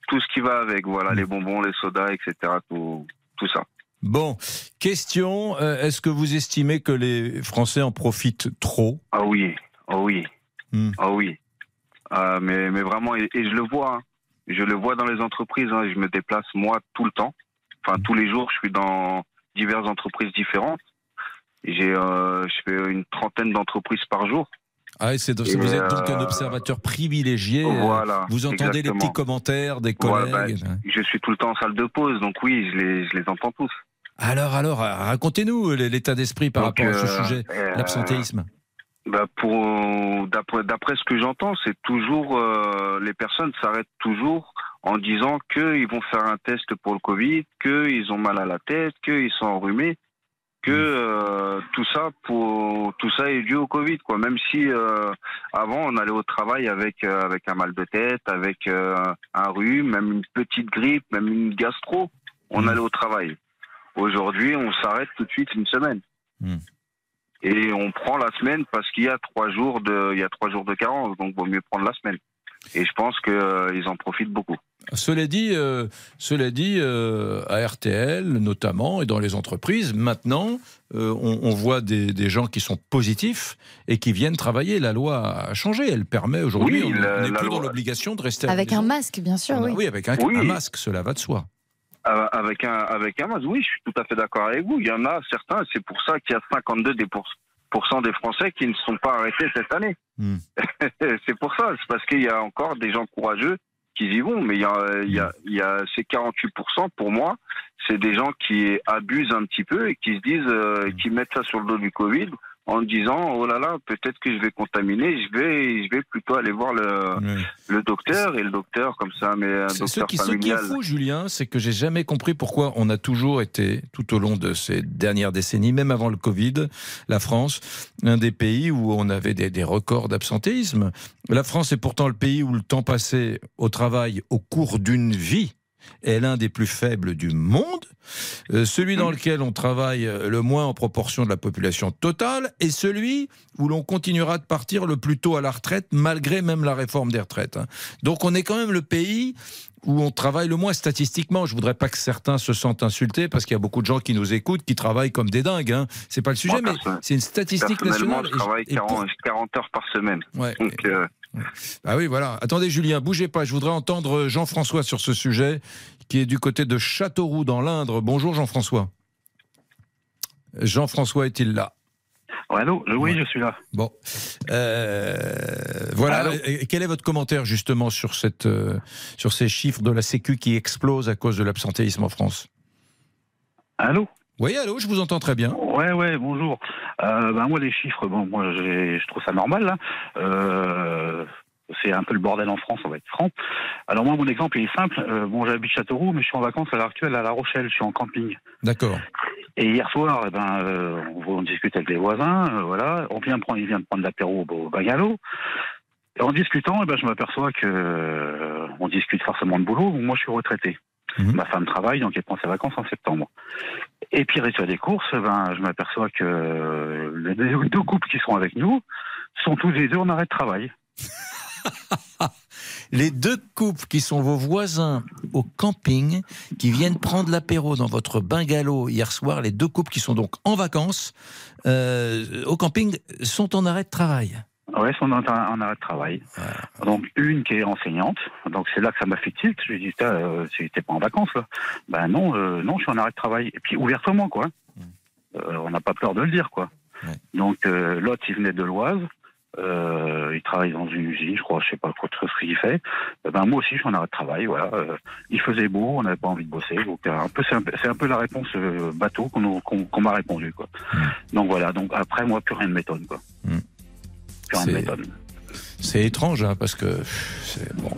tout ce qui va avec, voilà, les bonbons, les sodas, etc., tout, tout ça. Bon, question, euh, est-ce que vous estimez que les Français en profitent trop? Ah oui, ah oui, Hmm. ah oui. Ah, mais, mais vraiment, et, et je le vois, hein. je le vois dans les entreprises. hein. Je me déplace moi tout le temps, enfin tous les jours. Je suis dans diverses entreprises différentes. J'ai, euh, je fais une trentaine d'entreprises par jour. Ah, c'est, vous êtes donc un euh, observateur privilégié. euh, Voilà, Vous entendez les petits commentaires des Ouais, collègues. bah, je suis tout le temps en salle de pause, donc oui, je les, je les entends tous. Alors, alors, racontez-nous l'état d'esprit par Donc, rapport à ce sujet, l'absentéisme. Bah pour d'après d'après ce que j'entends, c'est toujours euh, les personnes s'arrêtent toujours en disant qu'ils vont faire un test pour le Covid, qu'ils ont mal à la tête, qu'ils sont enrhumés, que euh, tout ça pour tout ça est dû au Covid quoi. Même si euh, avant on allait au travail avec euh, avec un mal de tête, avec euh, un rhume, même une petite grippe, même une gastro, on allait au travail. Aujourd'hui, on s'arrête tout de suite une semaine et on prend la semaine parce qu'il y a trois jours de, il y a trois jours de carence, donc vaut mieux prendre la semaine. Et je pense que euh, ils en profitent beaucoup. Cela dit, euh, cela dit euh, à RTL notamment et dans les entreprises, maintenant, euh, on, on voit des, des gens qui sont positifs et qui viennent travailler. La loi a changé. Elle permet aujourd'hui, Oui, on n'est plus loi- dans l'obligation de rester à la Avec maison. un masque, bien sûr. On a- oui. avec un, Oui. un masque, cela va de soi. Euh, Avec un, avec un masque, oui, je suis tout à fait d'accord avec vous. Il y en a certains, c'est pour ça qu'il y a 52 des pour- des Français qui ne sont pas arrêtés cette année. Hmm. c'est pour ça, c'est parce qu'il y a encore des gens courageux qui y vont, mais il y a, il y a, il y a ces 48% pour moi, c'est des gens qui abusent un petit peu et qui se disent, euh, qui mettent ça sur le dos du Covid en disant oh là là peut-être que je vais contaminer, je vais je vais plutôt aller voir le, le docteur et le docteur comme ça mais un C'est ce docteur qui, ce qui est familial. fou, Julien, c'est que j'ai jamais compris pourquoi on a toujours été, tout au long de ces dernières décennies, même avant le Covid, la France, un des pays où on avait des, des records d'absentéisme. La France est pourtant le pays où le temps passé au travail au cours d'une vie est l'un des plus faibles du monde, euh, celui dans lequel on travaille euh, le moins en proportion de la population totale, et celui où l'on continuera de partir le plus tôt à la retraite, malgré même la réforme des retraites. hein. Donc on est quand même le pays où on travaille le moins statistiquement. Je voudrais pas que certains se sentent insultés parce qu'il y a beaucoup de gens qui nous écoutent qui travaillent comme des dingues. Hein. C'est pas le sujet, Moi, mais c'est une statistique nationale. je travaille Et- et pour- 40, 40 heures par semaine. Ouais. Donc, euh, Ah oui, voilà. Attendez, Julien, bougez pas. Je voudrais entendre Jean-François sur ce sujet, qui est du côté de Châteauroux, dans l'Indre. Bonjour, Jean-François. Jean-François est-il là? Allô? Oui, je suis là. Bon. Euh, voilà. Et Quel est votre commentaire, justement, sur, cette, euh, sur ces chiffres de la Sécu qui explosent à cause de l'absentéisme en France? Allô? Oui, allô, je vous entends très bien. Ouais, ouais, bonjour. Euh, ben moi, les chiffres, bon, moi, je trouve ça normal. Là. Euh, c'est un peu le bordel en France, on va être franc. Alors moi, mon exemple il est simple. Euh, bon, j'habite Châteauroux, mais je suis en vacances à l'heure actuelle à La Rochelle. Je suis en camping. D'accord. Et hier soir, eh ben, euh, on, on discute avec les voisins, euh, voilà. On vient prendre, il vient de prendre l'apéro au bungalow. Et en discutant, eh ben, je m'aperçois que euh, on discute forcément de boulot. Moi, je suis retraité. Ma femme travaille, donc elle prend ses vacances en septembre. Et puis, résultat des courses, ben, je m'aperçois que les deux deux couples qui sont avec nous sont tous les deux en arrêt de travail. Les deux couples qui sont vos voisins au camping, qui viennent prendre l'apéro dans votre bungalow hier soir, les deux couples qui sont donc en vacances euh, au camping, sont en arrêt de travail. Ouais, sont en, en arrêt de travail. Donc une qui est enseignante. Donc c'est là que ça m'a fait tilt. Je lui ai dit, euh, t'es pas en vacances là Ben non, euh, non, je suis en arrêt de travail. Et puis ouvertement quoi. Euh, on n'a pas peur de le dire quoi. Donc euh, l'autre il venait de l'Oise. Euh, il travaille dans une usine, je crois, je sais pas quoi ce qu'il fait. Euh, ben moi aussi, je suis en arrêt de travail. Voilà, Euh, il faisait beau, on n'avait pas envie de bosser. Donc un peu, c'est un, un peu la réponse bateau qu'on qu'on qu'on m'a répondu quoi. Donc voilà. Donc après moi, plus rien ne m'étonne quoi. C'est- m'étonne. C'est étrange, hein, parce que c'est bon,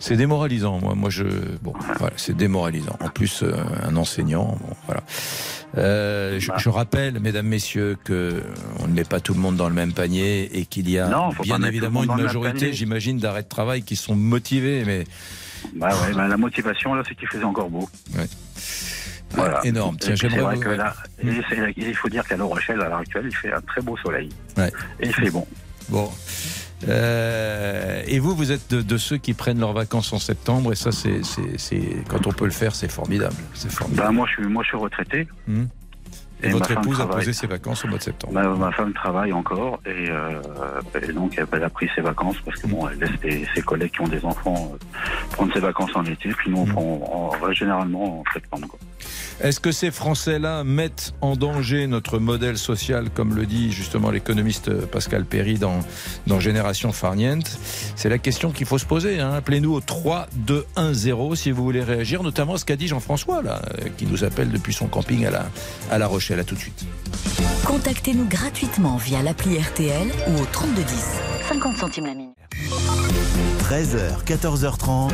c'est démoralisant. Moi, moi, je bon, voilà, c'est démoralisant. En plus, euh, un enseignant, bon, voilà. Euh, je, je rappelle, mesdames, messieurs, que on ne met pas tout le monde dans le même panier et qu'il y a Non, bien évidemment une majorité, j'imagine, d'arrêts de travail qui sont motivés, mais Bah ouais, bah la motivation là, c'est qu'il faisait encore beau. Ouais. Voilà. Ah, énorme. Tiens, j'aimerais vous- c'est- il faut dire qu'à La Rochelle, à l'heure actuelle, il fait un très beau soleil. Ouais. Et il fait bon. Bon. Euh, et vous, vous êtes de, de ceux qui prennent leurs vacances en septembre, et ça, c'est, quand on peut le faire, c'est formidable. C'est formidable. Bah moi, je suis, moi, je suis retraité. Hmm. Et, votre épouse a posé ses vacances au mois de septembre. Ma, ma femme travaille encore et, euh, et donc elle a pris ses vacances parce que bon, elle laisse des- ses collègues qui ont des enfants euh, prendre ses vacances en été, puis nous on prend en- en- généralement en septembre. quoi. Est-ce que ces Français-là mettent en danger notre modèle social, comme le dit justement l'économiste Pascal Perry dans, dans Génération Farniente? C'est la question qu'il faut se poser. hein. Appelez-nous au 3210 si vous voulez réagir, notamment à ce qu'a dit Jean-François, là, euh, qui nous appelle depuis son camping à La, à la Rochelle. À tout de suite. Contactez-nous gratuitement via l'appli RTL ou au 3210. 50 centimes la minute. 13h, 14h30,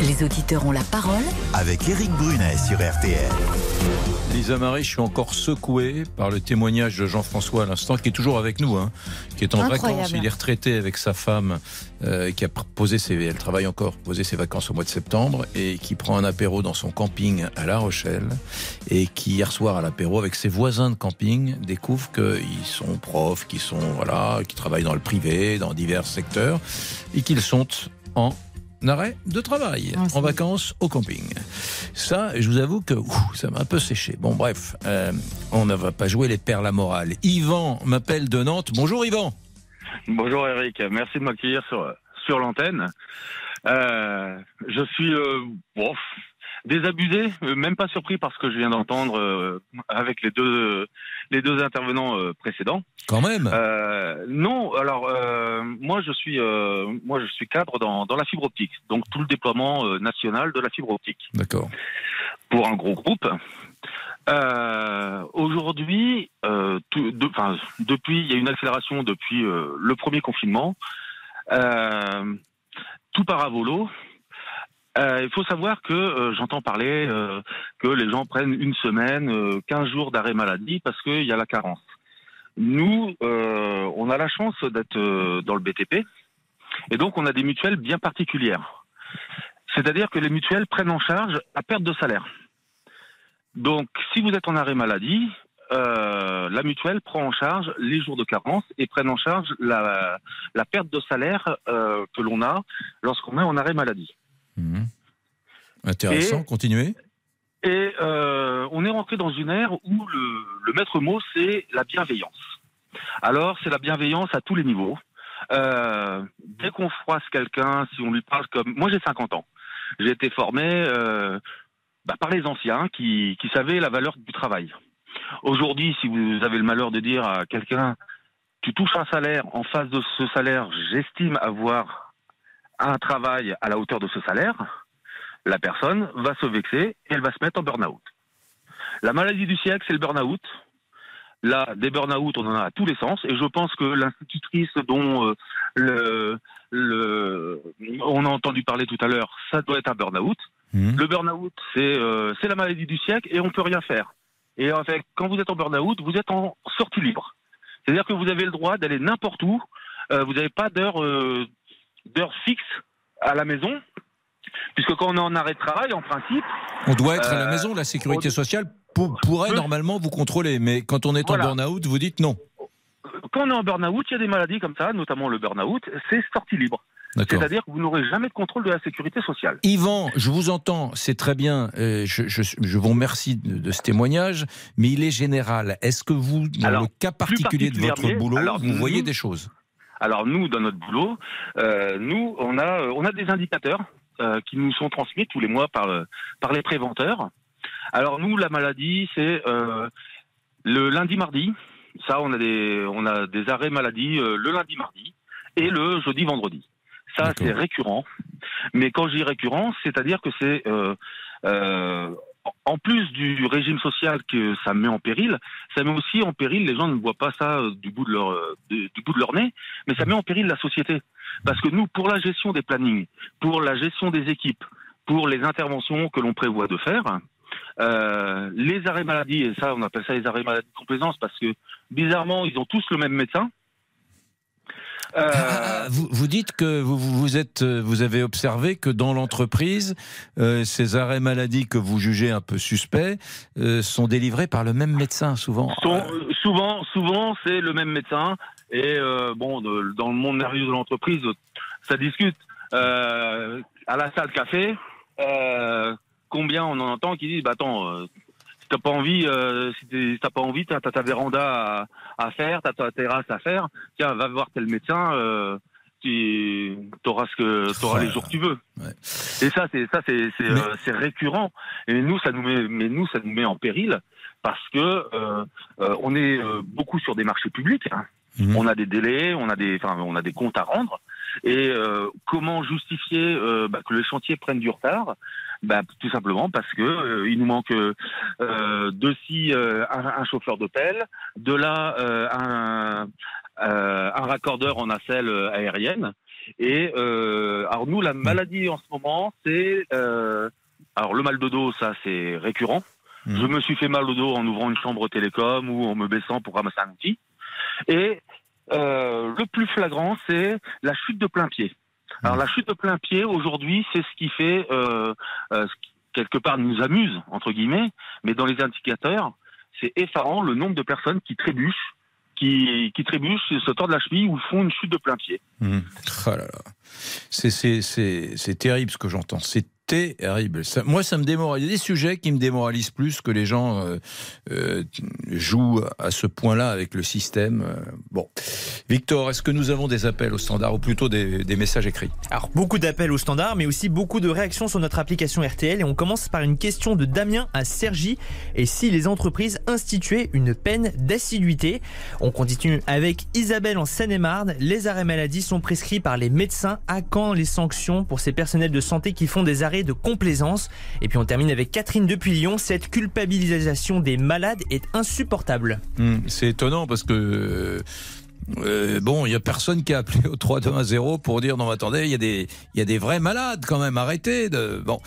Les auditeurs ont la parole avec Eric Brunet sur RTL. Lisa Marie, je suis encore secoué par le témoignage de Jean-François à l'instant, qui est toujours avec nous, hein, qui est en Incroyable. vacances. Il est retraité avec sa femme, euh, qui a posé ses, elle travaille encore, posé ses vacances au mois de septembre, et qui prend un apéro dans son camping à La Rochelle, et qui hier soir à l'apéro avec ses voisins de camping découvre qu'ils sont profs, qui sont voilà, qui travaillent dans le privé, dans divers secteurs, et qu'ils sont en arrêt de travail, en vacances au camping. Ça, je vous avoue que ouf, ça m'a un peu séché. Bon, bref, euh, on ne va pas jouer les perles à morale. Yvan m'appelle de Nantes. Bonjour Yvan. Bonjour Eric, merci de m'accueillir sur, sur l'antenne. Euh, je suis euh, bon, désabusé, euh, même pas surpris par ce que je viens d'entendre euh, avec les deux, les deux intervenants euh, précédents. Quand même. Euh, non, alors euh, moi je suis euh, moi je suis cadre dans, dans la fibre optique, donc tout le déploiement euh, national de la fibre optique D'accord. pour un gros groupe. Euh, Aujourd'hui, euh, de- enfin, depuis, il y a une accélération depuis euh, le premier confinement. Euh, tout à volo. Euh, Il faut savoir que euh, j'entends parler euh, que les gens prennent une semaine, euh, 15 jours d'arrêt maladie parce qu'il y a la carence. Nous, euh, on a la chance d'être euh, dans le BTP et donc on a des mutuelles bien particulières. C'est-à-dire que les mutuelles prennent en charge la perte de salaire. Donc, si vous êtes en arrêt maladie, euh, la mutuelle prend en charge les jours de carence et prenne en charge la, la perte de salaire euh, que l'on a lorsqu'on est en arrêt maladie. Mhm. Intéressant, Et- continuez. Et euh, on est rentré dans une ère où le, le maître mot, c'est la bienveillance. Alors, c'est la bienveillance à tous les niveaux. Euh, dès qu'on froisse quelqu'un, si on lui parle comme... Moi, j'ai 50 ans. J'ai été formé euh, bah, par les anciens qui, qui savaient la valeur du travail. Aujourd'hui, si vous avez le malheur de dire à quelqu'un, tu touches un salaire, en face de ce salaire, j'estime avoir un travail à la hauteur de ce salaire, la personne va se vexer et elle va se mettre en burn-out. La maladie du siècle, c'est le burn-out. Là, des burn-out, on en a à tous les sens, et je pense que l'institutrice dont euh, le, le, on a entendu parler tout à l'heure, ça doit être un burn-out. Le burn-out, c'est euh, c'est la maladie du siècle et on peut rien faire. Et en fait, quand vous êtes en burn-out, vous êtes en sortie libre. C'est-à-dire que vous avez le droit d'aller n'importe où. Euh, vous n'avez pas d'heure euh, d'heure fixe à la maison, puisque quand on est en arrêt de travail, en principe, On doit être à la Euh, maison, la sécurité sociale pour- pourrait normalement vous contrôler, mais quand on est Voilà. en burn-out, vous dites non. quand on est en burn-out, il y a des maladies comme ça, notamment le burn-out, c'est sortie libre. C'est-à-dire que vous n'aurez jamais de contrôle de la sécurité sociale. Yvan, je vous entends, c'est très bien. euh, je, je- je vous remercie de, de ce témoignage, mais il est général. Est-ce que vous, dans Alors, le cas particulier de votre boulot, alors, vous voyez des choses? Alors nous, dans notre boulot, euh, nous, on a, euh, on a des indicateurs euh, qui nous sont transmis tous les mois par, le- par les préventeurs. Alors nous, la maladie, c'est euh, le lundi-mardi. Ça, on a des, on a des arrêts maladie euh, le lundi-mardi et le jeudi-vendredi. Ça, c'est récurrent. Mais quand je dis récurrent, c'est-à-dire que c'est euh, euh, en plus du régime social que ça met en péril, ça met aussi en péril, les gens ne voient pas ça euh, du bout de leur, euh, du bout de leur nez, mais ça met en péril la société. Parce que nous, pour la gestion des plannings, pour la gestion des équipes, pour les interventions que l'on prévoit de faire, euh, les arrêts maladie, et ça on appelle ça les arrêts maladie de complaisance, parce que bizarrement, ils ont tous le même médecin. Euh, Ah, vous, vous dites que vous, vous, êtes, euh, vous avez observé que dans l'entreprise, euh, ces arrêts maladie que vous jugez un peu suspects euh, sont délivrés par le même médecin souvent. sont- souvent, souvent, c'est le même médecin. Et euh, bon, de- dans le monde nerveux de l'entreprise, ça discute. À la salle café, combien on en entend qui disent, bah attends, si t'as pas envie, si t'as pas envie, t'as ta véranda à, à faire, t'as ta terrasse à faire. Tiens, va voir tel médecin. Euh, tu auras ce que t'auras les jours que tu veux. Et ça, c'est ça, c'est c'est, euh, c'est récurrent. Et nous, ça nous met, mais nous, ça nous met en péril parce que euh, euh, on est euh, beaucoup sur des marchés publics. hein. On a des délais, on a des, enfin, on a des comptes à rendre. Et euh, comment justifier euh, bah, que les chantiers prennent du retard? Bah, Tout simplement parce que euh, il nous manque euh, de ci euh, un, un chauffeur pelle, de là euh, un, euh, un raccordeur en nacelle euh, aérienne. Et euh, alors nous, la maladie en ce moment, c'est euh, alors le mal de dos, ça c'est récurrent. Je me suis fait mal au dos en ouvrant une chambre télécom ou en me baissant pour ramasser un outil. Et euh, le plus flagrant, c'est la chute de plein pied. Alors la chute de plein pied, aujourd'hui, c'est ce qui fait, euh, euh, ce qui, quelque part, nous amuse, entre guillemets, mais dans les indicateurs, c'est effarant le nombre de personnes qui trébuchent, qui, qui trébuchent, se tordent la cheville ou font une chute de plein pied. Hum. Oh là là. C'est terrible ce que j'entends. C'est terrible. Ça- moi, ça me démoralise. Il y a des sujets qui me démoralisent plus que les gens euh, euh, jouent à ce point-là avec le système. Euh, Bon. Victor, est-ce que nous avons des appels au standard ou plutôt des, des messages écrits? Alors, beaucoup d'appels au standard, mais aussi beaucoup de réactions sur notre application RTL. Et on commence par une question de Damien à Sergi. Et si les entreprises instituaient une peine d'assiduité? On continue avec Isabelle en Seine-et-Marne. Les arrêts maladie sont prescrits par les médecins. À quand les sanctions pour ces personnels de santé qui font des arrêts de complaisance Et puis on termine avec Catherine depuis Lyon. Cette culpabilisation des malades est insupportable. Hum, C'est étonnant parce que euh, bon, il y a personne qui a appelé au 3-2-1-0 pour dire non, attendez, il y a des, il y a des vrais malades quand même. Arrêtez de. Bon,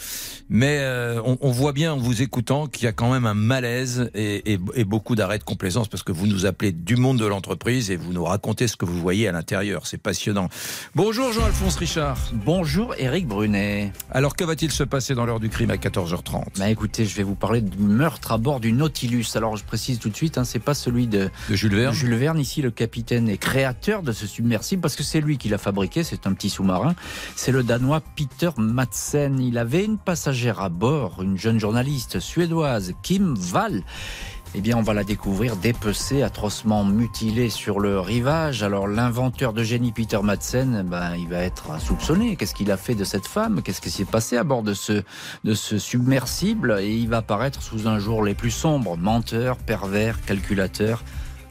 mais euh, on, on voit bien en vous écoutant qu'il y a quand même un malaise et, et, et beaucoup d'arrêts de complaisance parce que vous nous appelez du monde de l'entreprise et vous nous racontez ce que vous voyez à l'intérieur. C'est passionnant. Bonjour Jean-Alphonse Richard. Bonjour Eric Brunet. Alors que va-t-il se passer dans l'heure du crime à 14h30 Bah écoutez, je vais vous parler du meurtre à bord du Nautilus. Alors je précise tout de suite, hein, c'est pas celui de, de Jules Verne? de Jules Verne ici, le capitaine créateur de ce submersible, parce que c'est lui qui l'a fabriqué. C'est un petit sous-marin. C'est le Danois Peter Madsen. Il avait une passagère à bord, une jeune journaliste suédoise, Kim Wall. Eh bien, on va la découvrir dépecée, atrocement mutilée sur le rivage. Alors, l'inventeur de génie Peter Madsen, ben, il va être soupçonné. Qu'est-ce qu'il a fait de cette femme? Qu'est-ce qui s'est passé à bord de ce, de ce submersible? Et il va apparaître sous un jour les plus sombres. Menteur, pervers, calculateur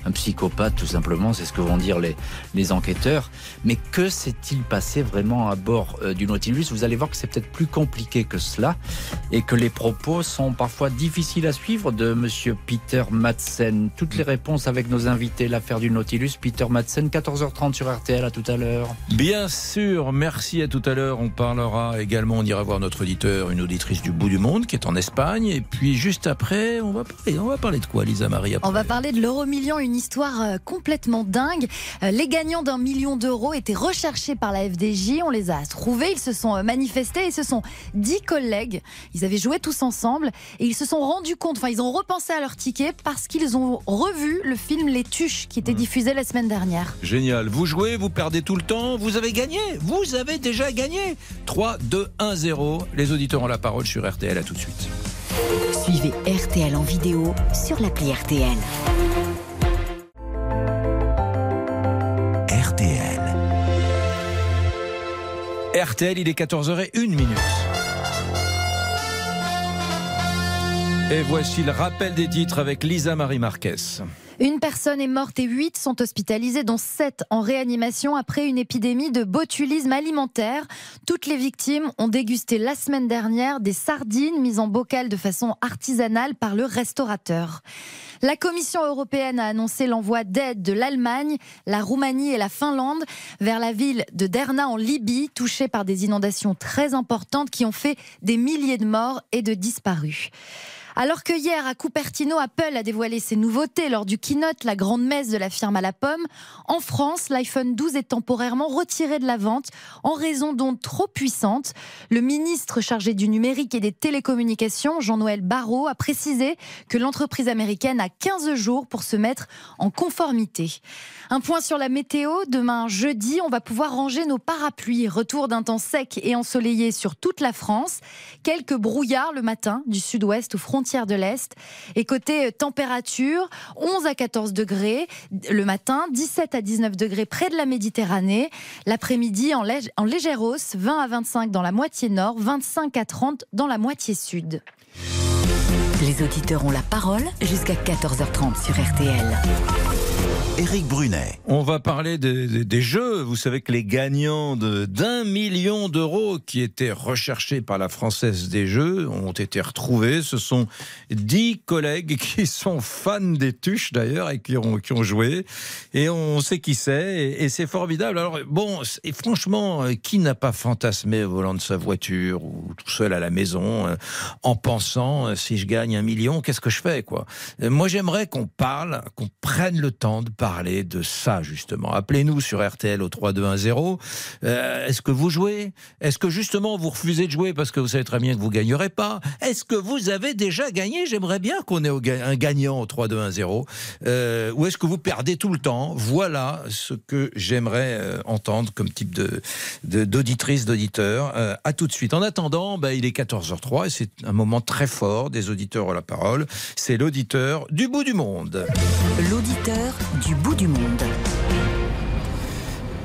un psychopathe tout simplement, c'est ce que vont dire les, les enquêteurs. Mais que s'est-il passé vraiment à bord euh, du Nautilus? Vous allez voir que c'est peut-être plus compliqué que cela et que les propos sont parfois difficiles à suivre de monsieur Peter Madsen. Toutes les réponses avec nos invités, l'affaire du Nautilus, Peter Madsen, 14h30 sur RTL, à tout à l'heure. Bien sûr, merci à tout à l'heure. On parlera également, on ira voir notre auditeur, une auditrice du bout du monde qui est en Espagne. Et puis juste après, on va parler, on va parler de quoi, Lisa Marie après On va parler de l'euro million, une histoire euh, complètement dingue. Euh, Les gagnants d'un million d'euros étaient recherchés par la FDJ. On les a trouvés. Ils se sont euh, manifestés et ce sont dix collègues. Ils avaient joué tous ensemble et ils se sont rendus compte, enfin, ils ont repensé à leur ticket parce qu'ils ont revu le film Les Tuches qui était diffusé la semaine dernière. Génial. Vous jouez, vous perdez tout le temps, vous avez gagné. Vous avez déjà gagné. 3, 2, 1, 0. Les auditeurs ont la parole sur RTL. À tout de suite. Suivez RTL en vidéo sur l'appli. RTL. Il est 14h01 minute. Et voici le rappel des titres avec Lisa Marie Marquez. Une personne est morte et huit sont hospitalisées, dont sept en réanimation après une épidémie de botulisme alimentaire. Toutes les victimes ont dégusté la semaine dernière des sardines mises en bocal de façon artisanale par le restaurateur. La Commission européenne a annoncé l'envoi d'aide de l'Allemagne, la Roumanie et la Finlande vers la ville de Derna en Libye, touchée par des inondations très importantes qui ont fait des milliers de morts et de disparus. Alors que hier à Cupertino, Apple a dévoilé ses nouveautés lors du keynote, la grande messe de la firme à la pomme, en France, l'iPhone 12 est temporairement retiré de la vente en raison d'ondes trop puissantes. Le ministre chargé du numérique et des télécommunications, Jean-Noël Barrot, a précisé que l'entreprise américaine a 15 jours pour se mettre en conformité. Un point sur la météo. Demain, jeudi, on va pouvoir ranger nos parapluies. Retour d'un temps sec et ensoleillé sur toute la France. Quelques brouillards le matin du sud-ouest aux frontières de l'Est. Et côté euh, température, 11 à 14 degrés le matin, 17 à 19 degrés près de la Méditerranée. L'après-midi, en, en légère hausse, 20 à 25 dans la moitié nord, 25 à 30 dans la moitié sud. Les auditeurs ont la parole jusqu'à 14h30 sur RTL. Éric Brunet. On va parler des, jeux. Vous savez que les gagnants de- d'un million d'euros qui étaient recherchés par la Française des Jeux ont été retrouvés. Ce sont dix collègues qui sont fans des tuches d'ailleurs et qui ont, joué. Et on sait qui c'est. Et, et c'est formidable. Alors bon, et franchement, euh, qui n'a pas fantasmé au volant de sa voiture ou tout seul à la maison euh, en pensant euh, si je gagne un million, qu'est-ce que je fais quoi? Moi, j'aimerais qu'on parle, qu'on prenne le temps de parler de ça justement. Appelez-nous sur RTL au 3210. Euh, Est-ce que vous jouez? Est-ce que justement vous refusez de jouer parce que vous savez très bien que vous gagnerez pas? Est-ce que vous avez déjà gagné? J'aimerais bien qu'on ait un gagnant au 3210. Euh, ou est-ce que vous perdez tout le temps? Voilà ce que j'aimerais euh, entendre comme type de- d'auditrice, d'auditeur. Euh, à tout de suite. En attendant, bah, il est 14h03 et c'est un moment très fort des auditeurs à la parole. C'est l'auditeur du bout du monde. L'auditeur du bout du monde.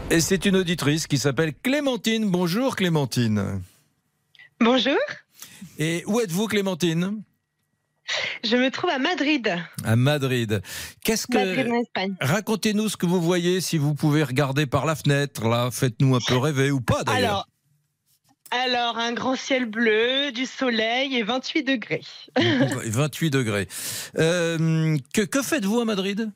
Et c'est une auditrice qui s'appelle Clémentine. Bonjour Clémentine. Bonjour, Et où êtes-vous Clémentine? Je me trouve à Madrid. À Madrid. Qu'est-ce Madrid en que Espagne. Racontez-nous ce que vous voyez si vous pouvez regarder par la fenêtre là, faites-nous un peu rêver ou pas d'ailleurs. Alors, alors, un grand ciel bleu, du soleil et 28 degrés. 28 degrés. Euh, que que faites-vous à Madrid?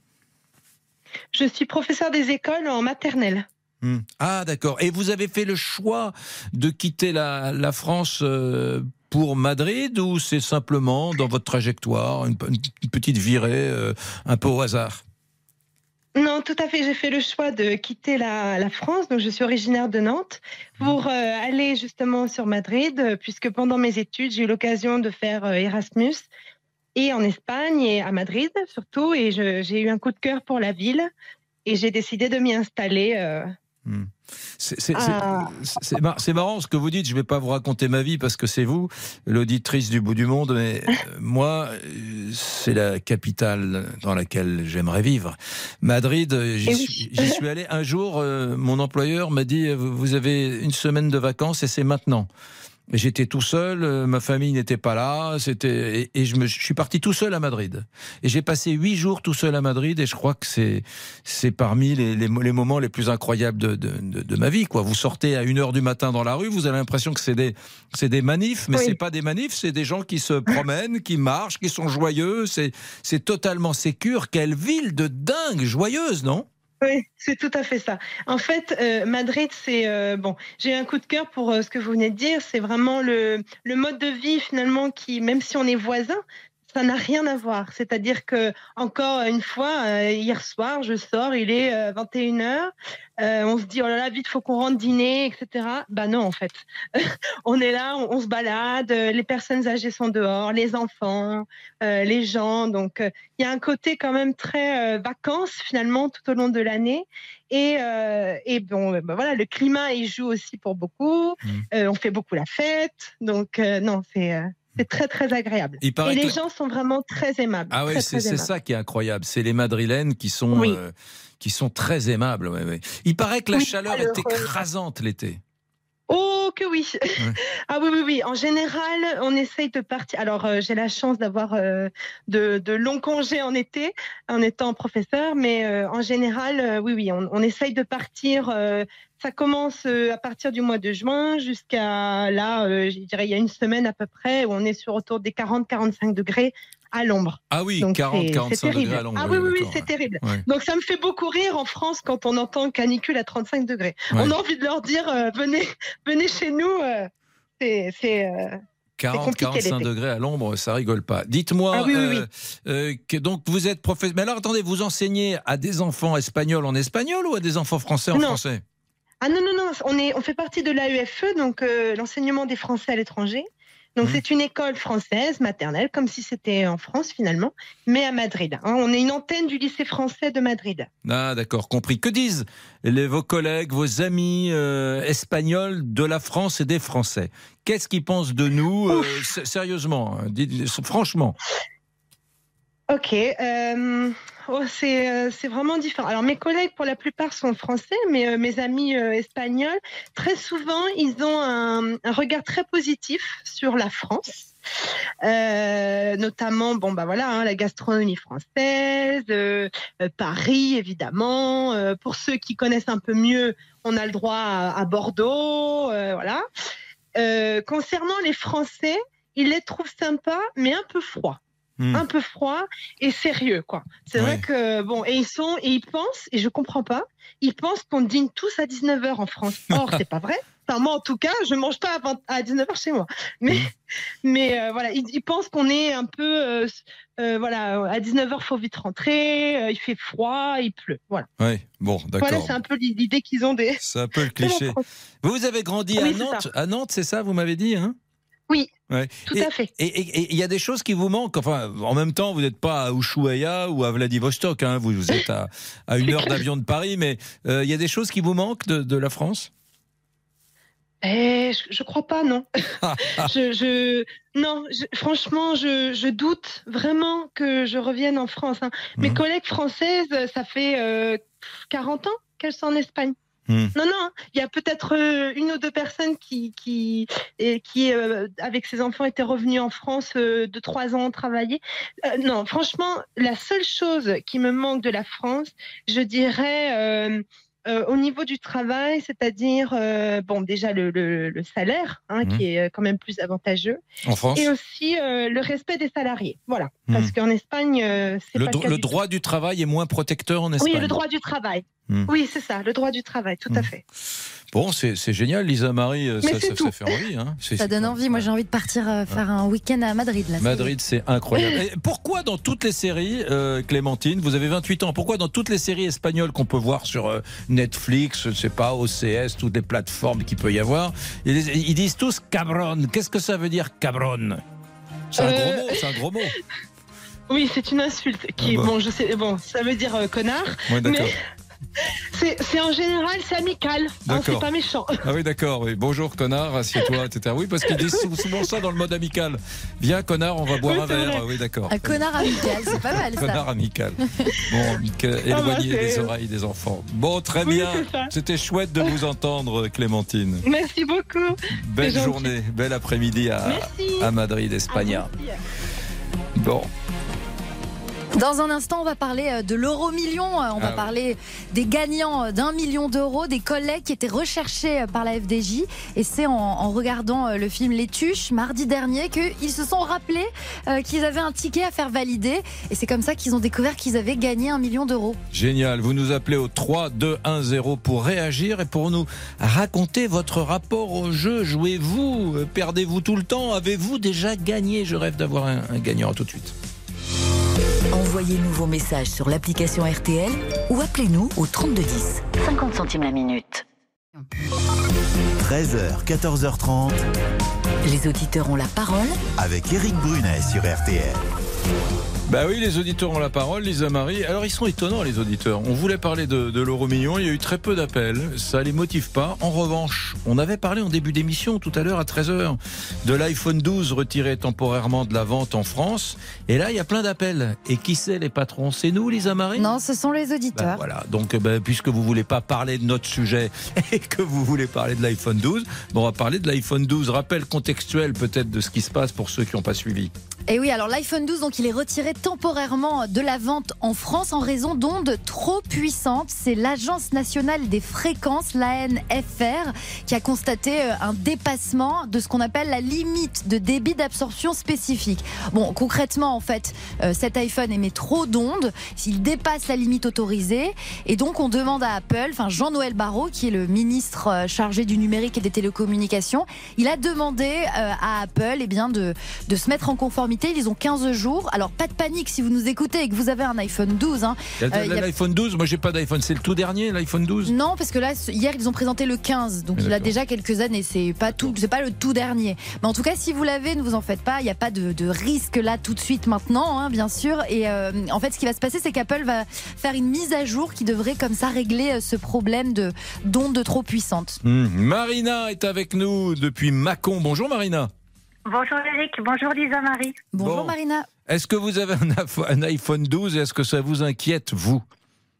Je suis professeur des écoles en maternelle. Hmm. Ah d'accord. Et vous avez fait le choix de quitter la, la France euh, pour Madrid ou c'est simplement dans votre trajectoire une, une petite virée euh, un peu au hasard? Non, tout à fait. J'ai fait le choix de quitter la, la, France. Donc, je suis originaire de Nantes pour euh, aller justement sur Madrid, puisque pendant mes études, j'ai eu l'occasion de faire Erasmus et en Espagne et à Madrid surtout. Et j'ai eu un coup de cœur pour la ville et j'ai décidé de m'y installer. Euh, hmm. Ah. C'est marrant ce que vous dites. Je ne vais pas vous raconter ma vie parce que c'est vous, l'auditrice du bout du monde. Mais euh, moi, c'est la capitale dans laquelle j'aimerais vivre. Madrid, j'y suis, suis, allé un jour. Euh, mon employeur m'a dit Vous avez une semaine de vacances et c'est maintenant. J'étais tout seul, euh, ma famille n'était pas là, c'était et, je me je suis parti tout seul à Madrid. Et j'ai passé huit jours tout seul à Madrid et je crois que c'est c'est parmi les, les, les, moments les plus incroyables de, de, de, de, ma vie. Quoi, vous sortez à une heure du matin dans la rue, vous avez l'impression que c'est des c'est des manifs, mais c'est pas des manifs, c'est des gens qui se promènent, qui marchent, qui sont joyeux. C'est c'est totalement sécure. Quelle ville de dingue, joyeuse, non? Oui, c'est tout à fait ça. En fait, euh, Madrid, c'est euh, bon. J'ai un coup de cœur pour euh, ce que vous venez de dire. C'est vraiment le, le mode de vie finalement qui, même si on est voisins, ça n'a rien à voir. C'est-à-dire que encore une fois, euh, hier soir, je sors, il est 21h, euh, euh, on se dit oh là là, vite, faut qu'on rentre dîner, etc. Bah non, en fait, on est là, on, se balade, les personnes âgées sont dehors, les enfants, les gens. Donc il y a un côté quand même très vacances finalement tout au long de l'année. Et, et bon, bah voilà, le climat il joue aussi pour beaucoup. Mmh. on fait beaucoup la fête, donc non, c'est c'est très très agréable. Et les gens sont vraiment très aimables. Ah oui, c'est ça qui est incroyable. C'est les Madrilènes qui sont euh, qui sont très aimables. Il paraît que la chaleur est écrasante l'été. Oh que oui. ah oui oui oui. En général, on essaye de partir. Alors euh, j'ai la chance d'avoir euh, de, de, longs congés en été en étant professeur, mais en général, oui oui, on, on, essaye de partir ça commence euh, à partir du mois de juin jusqu'à là, euh, je dirais il y a une semaine à peu près, où on est sur autour des 40-45 degrés à l'ombre. Ah oui, 40-45 degrés à l'ombre. Ah oui, oui, oui c'est terrible. Donc ça me fait beaucoup rire en France quand on entend canicule à 35 degrés. On a envie de leur dire euh, venez, venez chez nous. c'est 40, 45 degrés à l'ombre, ça rigole pas. Dites-moi, ah que donc vous êtes professeur. Mais alors attendez, vous enseignez à des enfants espagnols en espagnol ou à des enfants français en français? Ah non, non, non, on, est, on fait partie de l'AEFE, donc euh, l'enseignement des Français à l'étranger. Donc mmh. c'est une école française maternelle, comme si c'était en France finalement, mais à Madrid. Hein. On est une antenne du lycée français de Madrid. Ah d'accord, compris. Que disent les, vos collègues, vos amis euh, espagnols de la France et des Français? Qu'est-ce qu'ils pensent de nous euh, Sérieusement, hein, franchement. Ok. Euh, oh, euh, c'est vraiment différent. Alors mes collègues pour la plupart sont français, mais euh, mes amis espagnols, très souvent, ils ont un, regard très positif sur la France. notamment, bon bah voilà, hein, la gastronomie française, Paris évidemment. pour ceux qui connaissent un peu mieux, on a le droit à, à Bordeaux, voilà. concernant les Français, ils les trouvent sympas, mais un peu froids. Hmm. un peu froid et sérieux, quoi. C'est vrai que, bon, et ils sont, et ils pensent, et je comprends pas, ils pensent qu'on dîne tous à 19h en France. Or, c'est pas vrai. Enfin, moi, en tout cas, je mange pas à, 19h chez moi. Mais, hmm. mais euh, voilà, ils, pensent qu'on est un peu, euh, euh, voilà, à 19h, faut vite rentrer, il fait froid, il pleut. Voilà. Oui, bon, d'accord. Voilà, c'est un peu l'idée qu'ils ont des. C'est un peu le cliché. Vous avez grandi à Nantes, à Nantes, c'est ça, vous m'avez dit, hein? Oui, tout à fait. Et il y a des choses qui vous manquent. Enfin, en même temps, vous n'êtes pas à Ushuaia ou à Vladivostok. Hein. Vous, vous, êtes à, une heure d'avion de Paris, mais euh, il y a des choses qui vous manquent de, la France? Eh, je, ne crois pas, non. je, non, franchement, je, doute vraiment que je revienne en France. Hein. Mes mmh. collègues françaises, ça fait 40 euh, ans qu'elles sont en Espagne. Hmm. Non, non, il y a peut-être euh, une ou deux personnes qui, qui, qui euh, avec ses enfants, étaient revenues en France euh, de trois ans travailler. non, franchement, la seule chose qui me manque de la France, je dirais euh, au niveau du travail, c'est-à-dire, euh, bon, déjà le, le- le salaire, hein, Mhm. qui est quand même plus avantageux. En France Et aussi euh, le respect des salariés. Voilà. Mhm. Parce qu'en Espagne, c'est Le, pas dro- droit du travail est moins protecteur en Espagne. Oui, le droit du travail. Mhm. Oui, c'est ça, le droit du travail, tout à fait. Bon, c'est génial, Lisa Marie, euh, Mais ça, ça, fait envie. Hein. Ça donne envie. Moi, j'ai envie de partir euh, faire un week-end à Madrid. Là. Madrid, c'est incroyable. Et pourquoi dans toutes les séries, euh, Clémentine, vous avez 28 ans, pourquoi dans toutes les séries espagnoles qu'on peut voir sur euh, Netflix, je sais pas, OCS, toutes les plateformes qu'il peut y avoir, ils, ils disent tous cabron. Qu'est-ce que ça veut dire cabron C'est un Euh, gros mot, c'est un gros mot. Oui, c'est une insulte qui, Ah bah. bon, je sais, bon, ça veut dire euh, connard, Ouais, d'accord. mais c'est en général, c'est amical, hein, c'est pas méchant. Ah oui, d'accord. Oui. Bonjour, connard, assieds-toi, etc. Oui, parce qu'ils disent sou- souvent ça dans le mode amical. Viens, connard, on va boire Oui, un verre. vrai. Oui, d'accord. Un connard amical, c'est pas mal ça. Connard amical. Bon, Michael, Ah éloignez c'est- les oreilles des enfants. Bon, très Oui, bien. C'était chouette de vous entendre, Clémentine. Merci beaucoup. Belle journée, bel après-midi à, à Madrid, Espagne. Bon, Dans un instant, on va parler euh, de l'euro million. Euh, On va Ah oui. parler des gagnants euh, d'un million d'euros, des collègues qui étaient recherchés par la FDJ. Et c'est en, en regardant le film Les Tuches mardi dernier qu'ils se sont rappelés euh, qu'ils avaient un ticket à faire valider. Et c'est comme ça qu'ils ont découvert qu'ils avaient gagné un million d'euros. génial. Vous nous appelez au 3 2 1 0 pour réagir et pour nous raconter votre rapport au jeu. Jouez-vous Perdez-vous tout le temps? Avez-vous déjà gagné? Je rêve d'avoir un, un gagnant. À tout de suite. Envoyez-nous vos messages sur l'application RTL ou appelez-nous au 3210. 50 centimes la minute. 13h, 14h30, Les auditeurs ont la parole avec Eric Brunet sur RTL. Bah oui, les auditeurs ont la parole, Lisa Marie. Alors ils sont étonnants, les auditeurs. On voulait parler de, de l'euro million, il y a eu très peu d'appels, ça les motive pas. En revanche, on avait parlé en début d'émission tout à l'heure à 13h de l'iPhone 12 retiré temporairement de la vente en France. Et là, il y a plein d'appels. Et qui c'est les patrons? C'est nous, Lisa Marie? Non, ce sont les Bah, auditeurs. voilà, donc bah, puisque vous voulez pas parler de notre sujet et que vous voulez parler de l'iPhone 12, bon, on va parler de l'iPhone 12. Rappel contextuel peut-être de ce qui se passe pour ceux qui n'ont pas suivi. Et oui, alors l'iPhone 12, donc il est retiré temporairement de la vente en France en raison d'ondes trop puissantes. C'est l'Agence nationale des fréquences, l'ANFR, qui a constaté euh, un dépassement de ce qu'on appelle la limite de débit d'absorption spécifique. Bon, concrètement, en fait, euh, cet iPhone émet trop d'ondes, s'il dépasse la limite autorisée, et donc on demande à Apple, enfin Jean-Noël Barrot, qui est le ministre euh, chargé du numérique et des télécommunications, il a demandé à Apple eh bien, de, de se mettre en conformité. Ils ont 15 jours. Alors, pas de panique si vous nous écoutez et que vous avez un iPhone 12. hein. A Euh, L'iPhone 12, moi j'ai pas d'iPhone, c'est le tout dernier, l'iPhone 12 Non, parce que là, hier, ils ont présenté le 15, donc Ah, il a déjà quelques années. C'est pas tout, c'est pas le tout dernier. Mais en tout cas, si vous l'avez, ne vous en faites pas. Il n'y a pas de, de risque là tout de suite maintenant, hein, bien sûr. Et euh, en fait, ce qui va se passer, c'est qu'Apple va faire une mise à jour qui devrait comme ça régler euh, ce problème de d'ondes trop puissantes. Hmm. Marina est avec nous depuis Mâcon. Bonjour Marina. Bonjour Eric, bonjour Lisa Marie. Bonjour Bon. Marina. Est-ce que vous avez un, iPhone- un iPhone 12 et est-ce que ça vous inquiète, vous?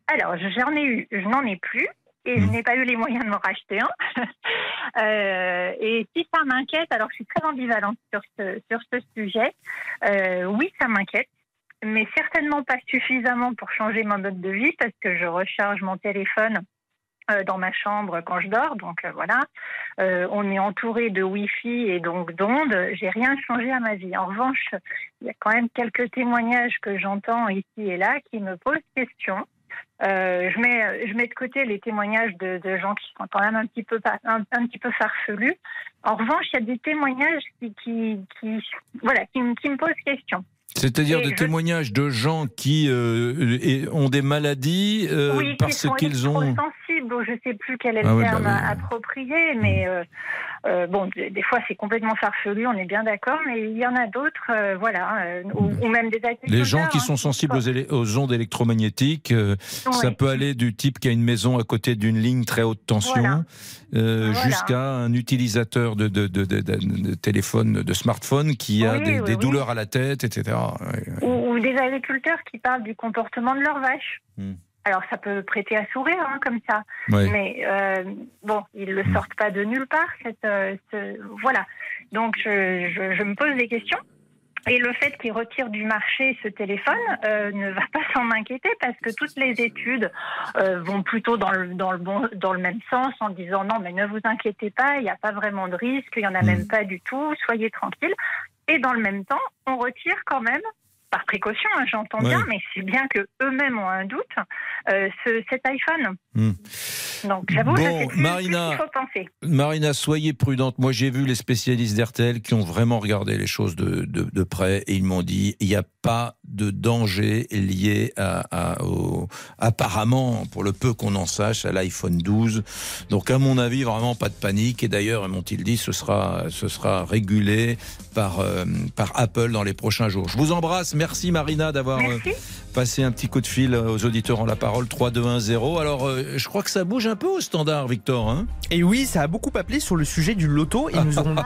Alors, j'en ai eu, je n'en ai plus. Et je n'ai pas eu les moyens de m'en racheter un. Euh, et si ça m'inquiète, alors je suis très ambivalente sur ce, sur ce sujet. Euh, oui, ça m'inquiète, mais certainement pas suffisamment pour changer mon mode de vie parce que je recharge mon téléphone euh, dans ma chambre quand je dors. Donc euh, voilà, Euh, on est entouré de Wi-Fi et donc d'ondes. J'ai rien changé à ma vie. En revanche, il y a quand même quelques témoignages que j'entends ici et là qui me posent question. Euh, je, mets, je mets de côté les témoignages de, de gens qui sont quand même un petit peu, un, un petit peu farfelus. En revanche, il y a des témoignages qui, qui, qui- voilà, qui, me- qui me posent question. C'est-à-dire des je- témoignages de gens qui euh, ont des maladies euh, oui, parce qu'ils ont. Ou je sais plus quel est Ah le ouais, terme bah oui. approprié, mais euh, euh, bon, des, fois c'est complètement farfelu, on est bien d'accord, mais il y en a d'autres, euh, voilà, euh, ou, ou même des agriculteurs. Les gens qui hein, sont sensibles aux, ondes électromagnétiques, ça peut aller du type qui a une maison à côté d'une ligne très haute tension Voilà. Voilà. jusqu'à un utilisateur de, de, de, de- de- de téléphone, de smartphone qui a des, douleurs à la tête, etc. Ou, ou des agriculteurs qui parlent du comportement de leurs vaches. Hmm. Alors ça peut prêter à sourire hein, comme ça, mais euh, bon, ils le sortent pas de nulle part. Cette, euh, ce- voilà. Donc je, je, je me pose des questions. Et le fait qu'il retire du marché ce téléphone euh, ne va pas s'en inquiéter parce que toutes les études vont plutôt dans le, dans, le bon, dans le même sens en disant non mais ne vous inquiétez pas, il n'y a pas vraiment de risque, il n'y en a même pas du tout, soyez tranquille. Et dans le même temps, on retire quand même par précaution, hein, j'entends bien, mais c'est bien que eux-mêmes ont un doute, euh, ce, cet iPhone. Hmm. Donc j'avoue, Bon, Marina. faut penser. Marina, soyez prudente. Moi, j'ai vu les spécialistes d'RTL qui ont vraiment regardé les choses de, de, de près et ils m'ont dit il n'y a pas de danger lié à, à- au, apparemment, pour le peu qu'on en sache, à l'iPhone 12. Donc, à mon avis, vraiment pas de panique. Et d'ailleurs, m'ont-ils dit, ce sera, ce sera régulé par, euh, par Apple dans les prochains jours. Je vous embrasse. Merci, Marina, d'avoir euh, passé un petit coup de fil aux auditeurs en la parole. 3, 2, 1, 0. Alors, euh, je crois que ça bouge un peu au standard, Victor. Hein? Et oui, ça a beaucoup appelé sur le sujet du loto. Et nous aurons.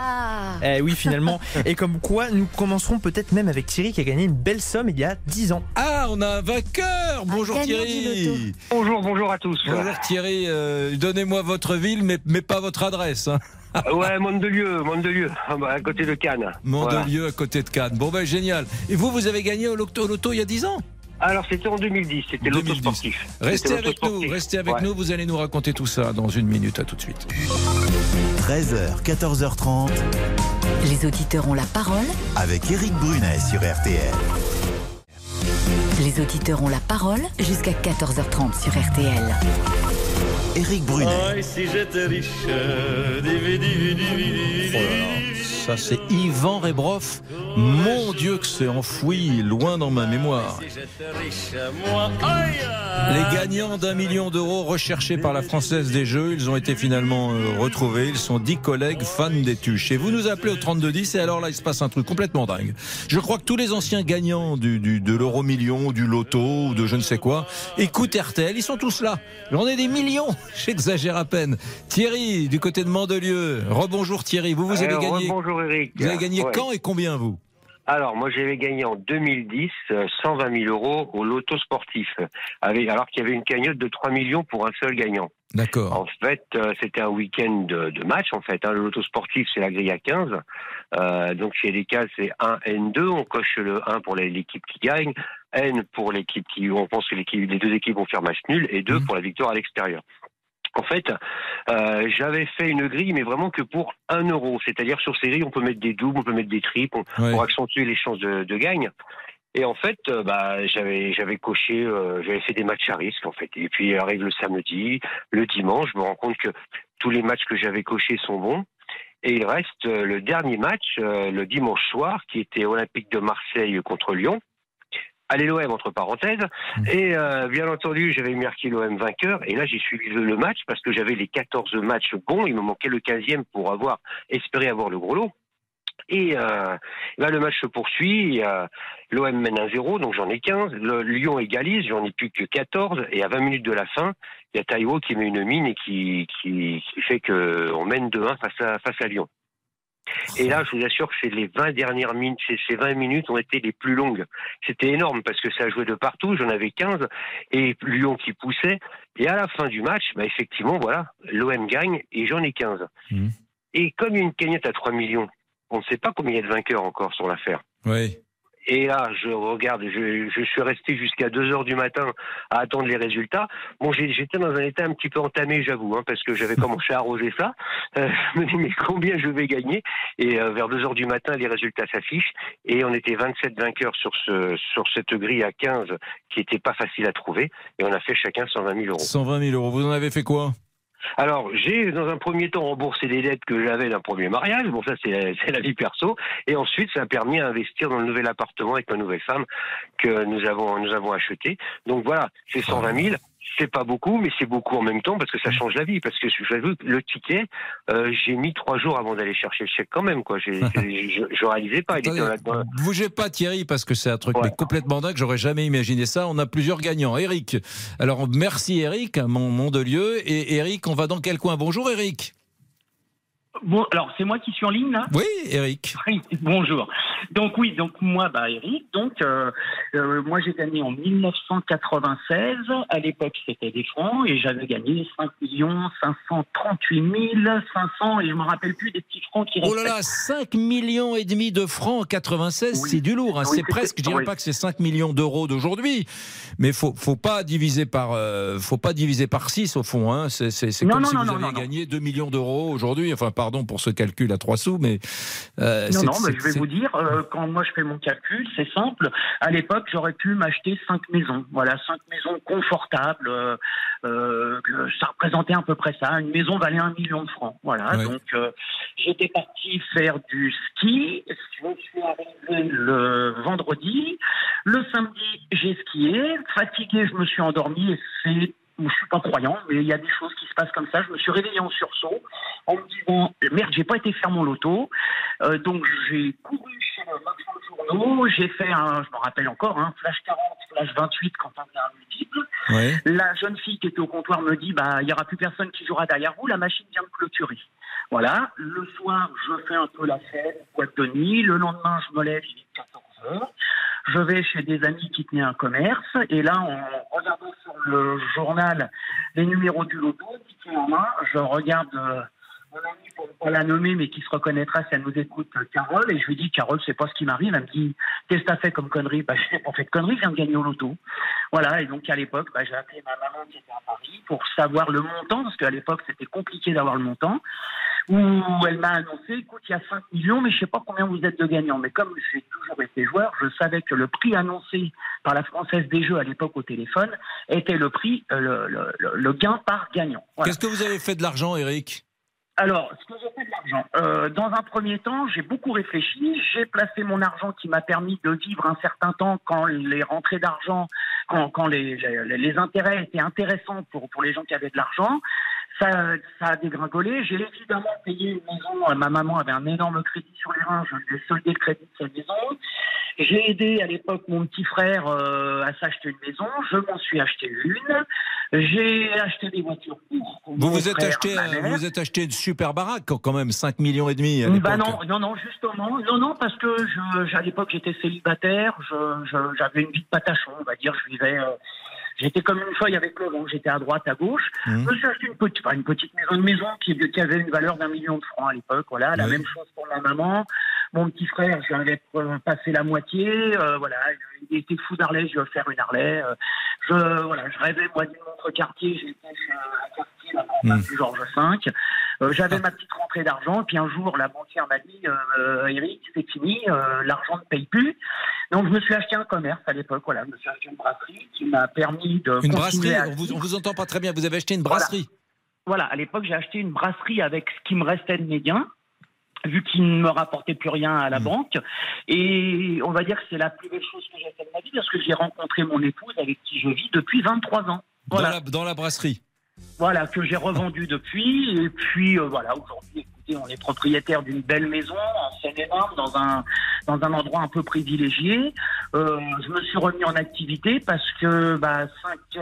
Eh oui, finalement. Et comme quoi, nous commencerons peut-être même avec Thierry qui a gagné une belle somme il y a 10 ans. Ah, on a un vainqueur Bonjour Thierry Bonjour, bonjour à tous. Bonjour Thierry, euh, donnez-moi votre ville, mais, mais pas votre adresse. Hein. Ouais, Mondelieu, Mondelieu, à côté de Cannes. Mondelieu à côté de Cannes. Bon ben génial. Et vous, vous avez gagné au loto, au loto il y a 10 ans? Alors c'était en 2010, c'était l'auto sportif. Restez avec nous, l'autosportif. restez avec Ouais. nous, vous allez nous raconter tout ça dans une minute, à tout de suite. 13h, 14h30, Les auditeurs ont la parole. avec Eric Brunet sur RTL. Les auditeurs ont la parole jusqu'à 14h30 sur RTL. Eric Brunet. Ah, et si j'étais riche, euh, divi, divi, ça c'est Yvan Rebroff. Mon Dieu que c'est enfoui loin dans ma mémoire. Les gagnants d'un million d'euros recherchés par la Française des Jeux, ils ont été finalement euh, retrouvés. Ils sont dix collègues fans des tuches. Et vous nous appelez au 3210 et alors là, il se passe un truc complètement dingue. Je crois que tous les anciens gagnants du, du- de l'euro million, du loto ou de je ne sais quoi écoutent RTL. Ils sont tous là. J'en ai des millions. J'exagère à peine. Thierry, du côté de Mandelieu. Rebonjour Thierry. Vous, vous avez gagné. Bonjour Eric. Vous avez gagné Ouais. quand et combien vous? Alors moi j'avais gagné en 2010 euh, 120 000 euros au loto sportif, avec, alors qu'il y avait une cagnotte de 3 millions pour un seul gagnant. D'accord. En fait, euh, c'était un week-end de, de match. En fait, hein. le loto sportif, c'est la grille à 15. Euh, donc, chez les cas, c'est 1 N2. On coche le 1 pour l'équipe qui gagne, N pour l'équipe qui, on pense que les deux équipes vont faire match nul, et 2 pour la victoire à l'extérieur. En fait, euh, j'avais fait une grille, mais vraiment que pour 1 euro. C'est-à-dire sur ces grilles, on peut mettre des doubles, on peut mettre des triples, Ouais. pour accentuer les chances de, de gagne. Et en fait, euh, bah, j'avais j'avais coché, euh, j'avais fait des matchs à risque en fait. Et puis arrive le samedi, le dimanche, je me rends compte que tous les matchs que j'avais cochés sont bons. Et il reste euh, le dernier match euh, le dimanche soir, qui était Olympique de Marseille contre Lyon. Allez l'OM entre parenthèses. Et euh, bien entendu, j'avais marqué l'OM vainqueur. Et là, j'ai suivi le, match parce que j'avais les 14 matchs bons. Il me manquait le 15e pour avoir espéré avoir le gros lot. Et euh, là, le match se poursuit. euh, L'OM mène 1-0, donc j'en ai 15. Le Lyon égalise, j'en ai plus que 14. Et à 20 minutes de la fin, il y a Taïwo qui met une mine et qui, qui, qui fait qu'on mène 2-1 face à, face à Lyon. Et là, je vous assure que c'est les 20 dernières minutes, ces, ces 20 minutes ont été les plus longues. C'était énorme parce que ça jouait de partout, j'en avais 15, et Lyon qui poussait. Et à la fin du match, bah, effectivement, voilà, l'OM gagne et j'en ai 15. Et comme il y a une cagnotte à 3 millions, on ne sait pas combien il y a de vainqueurs encore sur l'affaire. Oui. Et là, je regarde, je, je suis resté jusqu'à 2 heures du matin à attendre les résultats. Bon, j'étais dans un état un petit peu entamé, j'avoue, hein, parce que j'avais commencé à arroser ça. Euh, je me dis, mais combien je vais gagner? Et euh, vers 2 heures du matin, les résultats s'affichent. Et on était 27 vainqueurs sur, ce, sur cette grille à 15 qui était pas facile à trouver. Et on a fait chacun 120 000 euros. 120 000 euros. Vous en avez fait quoi? Alors, j'ai dans un premier temps remboursé les dettes que j'avais d'un premier mariage. Bon, ça, c'est la vie perso. Et ensuite, ça a permis d'investir dans le nouvel appartement avec ma nouvelle femme que nous avons, nous avons acheté. Donc voilà, c'est 120 000. C'est pas beaucoup, mais c'est beaucoup en même temps parce que ça change la vie. Parce que j'avoue que le ticket, euh, j'ai mis trois jours avant d'aller chercher le chèque quand même. Quoi, j'ai, je, je réalisais pas. Il était là- Bougez pas Thierry parce que c'est un truc mais complètement dingue, j'aurais jamais imaginé ça. On a plusieurs gagnants. Eric. Alors merci Eric, mon, mon de lieu. Et Eric, on va dans quel coin? Bonjour Eric. Bon, alors c'est moi qui suis en ligne là? Oui, Eric. Oui, bonjour. Donc oui, donc moi, bah Eric, donc euh, euh, moi j'ai gagné en 1996. À l'époque c'était des francs et j'avais gagné 5 538 500 et je me rappelle plus des petits francs qui Oh là là, 5 millions et demi de francs en 96, c'est du lourd. hein. Oui, c'est presque, je dirais oui. pas que c'est 5 millions d'euros d'aujourd'hui, mais faut faut pas diviser par euh, faut pas diviser par 6 au fond. Hein. C'est comme non, si non, vous non, aviez gagné 2 millions d'euros aujourd'hui. Enfin, pardon pour ce calcul à 3 sous, mais euh, Non, non, mais je vais vous dire, euh, quand moi je fais mon calcul, c'est simple. À l'époque, j'aurais pu m'acheter cinq maisons. Voilà, cinq maisons confortables. euh, ça représentait à peu près ça. Une maison valait un million de francs. Voilà, Ouais. donc j'étais parti faire du ski. Je suis arrivé le vendredi. Le samedi, j'ai skié. Fatigué, je me suis endormi et c'est je suis pas croyant, mais il y a des choses qui se passent comme ça. Je me suis réveillé en sursaut en me disant merde, j'ai pas été faire mon loto. Euh, donc j'ai couru chez le marchand de journaux, j'ai fait un, je me rappelle encore, un flash 40, flash 28 quand on est un multiple. La jeune fille qui était au comptoir me dit bah il y aura plus personne qui jouera derrière vous, la machine vient de clôturer. Voilà. Le soir, je fais un peu la fête, boîte de nuit. Le lendemain, je me lève, il est 14 heures. Je vais chez des amis qui tenaient un commerce et là, en regardant sur le journal les numéros du loto, en main, je regarde euh, mon amie, pour la nommer, mais qui se reconnaîtra si elle nous écoute, euh, Carole, et je lui dis, Carole, c'est pas ce qui m'arrive. Elle me dit, qu'est-ce que t'as fait comme connerie? Bah, je n'ai pas fait de connerie, je viens de gagner au loto. Voilà, et donc à l'époque, bah, j'ai appelé ma maman qui était à Paris pour savoir le montant, parce qu'à l'époque, c'était compliqué d'avoir le montant, où elle m'a annoncé, écoute, il y a 5 millions, mais je sais pas combien vous êtes de gagnants. Mais comme j'ai toujours été joueur, je savais que le prix annoncé par la Française des Jeux à l'époque au téléphone était le prix, euh, le, gain par gagnant. Qu'est-ce que vous avez fait de l'argent, Eric? Alors, ce que j'ai fait de l'argent, euh, dans un premier temps, j'ai beaucoup réfléchi. J'ai placé mon argent qui m'a permis de vivre un certain temps quand les rentrées d'argent, quand, quand les, intérêts étaient intéressants pour, pour les gens qui avaient de l'argent. Ça, ça a dégringolé. J'ai évidemment payé une maison. Ma maman avait un énorme crédit sur les reins. Je lui ai soldé le crédit de sa maison. J'ai aidé à l'époque mon petit frère euh, à s'acheter une maison. Je m'en suis acheté une. J'ai acheté des voitures pour Vous vous êtes acheté, vous mère. vous êtes acheté une super baraque quand même 5 millions et demi Bah non, non, non, justement, non, non, parce que je, à l'époque j'étais célibataire, je- je- j'avais une vie de patachon, on va dire, je vivais, euh, j'étais comme une feuille avec le vent, j'étais à droite, à gauche. Mmh. Je acheté une petite, enfin, une petite maison, une maison qui, qui avait une valeur d'un million de francs à l'époque, voilà, la même chose pour ma maman. Mon petit frère, je lui avais euh, passé la moitié, euh, voilà, il était fou d'Harley, je lui ai offert une Harley. euh, je, voilà, je rêvais, moi, d'une montre quartier, j'étais chez un quartier, la campagne du Georges V. Euh, J'avais ma petite rentrée d'argent, et puis un jour, la banquière m'a dit euh, Eric, c'est fini, euh, l'argent ne paye plus. Donc, je me suis acheté un commerce à l'époque, voilà, je me suis acheté une brasserie qui m'a permis de. Une brasserie à on vous, on vous entend pas très bien. Vous avez acheté une Voilà. brasserie Voilà, à l'époque, j'ai acheté une brasserie avec ce qui me restait de mes gains, vu qu'il ne me rapportait plus rien à la Hmm. banque. Et on va dire que c'est la plus belle chose que j'ai faite de ma vie, parce que j'ai rencontré mon épouse avec qui je vis depuis 23 ans. dans, la, dans la brasserie. Voilà, que j'ai revendu depuis. Et puis, euh, voilà, aujourd'hui, on est propriétaire d'une belle maison en Seine-et-Marne, dans un, dans un endroit un peu privilégié. Euh, je me suis remis en activité parce que bah, 5,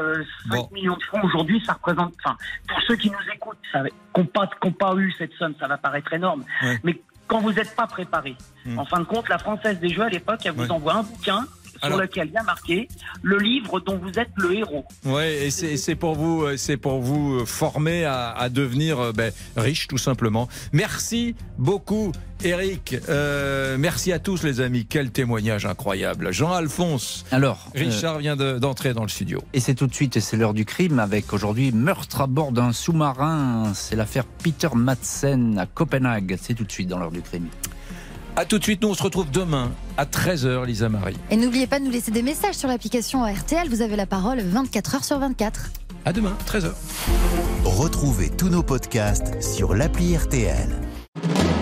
millions de francs aujourd'hui, ça représente, enfin, pour ceux qui nous écoutent, ça- qui n'ont pas, eu cette somme, ça va paraître énorme. Mais quand vous n'êtes pas préparé, en fin de compte, la Française des Jeux, à l'époque, elle vous envoie un bouquin sur lequel il y a marqué le livre dont vous êtes le héros. Ouais, et c'est pour vous, euh, c'est pour vous euh, former à, à devenir euh, ben, riche, tout simplement. Merci beaucoup, Eric. Euh, merci à tous, les amis. Quel témoignage incroyable. Jean-Alphonse. Alors, Richard vient de- d'entrer dans le studio. Et c'est tout de suite, et c'est l'heure du crime, avec aujourd'hui meurtre à bord d'un sous-marin. C'est l'affaire Peter Madsen à Copenhague. C'est tout de suite dans l'heure du crime. À tout de suite, nous on se retrouve demain à 13h, Lisa Marie. Et n'oubliez pas de nous laisser des messages sur l'application RTL. Vous avez la parole 24 heures sur 24. À demain, 13h. Retrouvez tous nos podcasts sur l'appli RTL.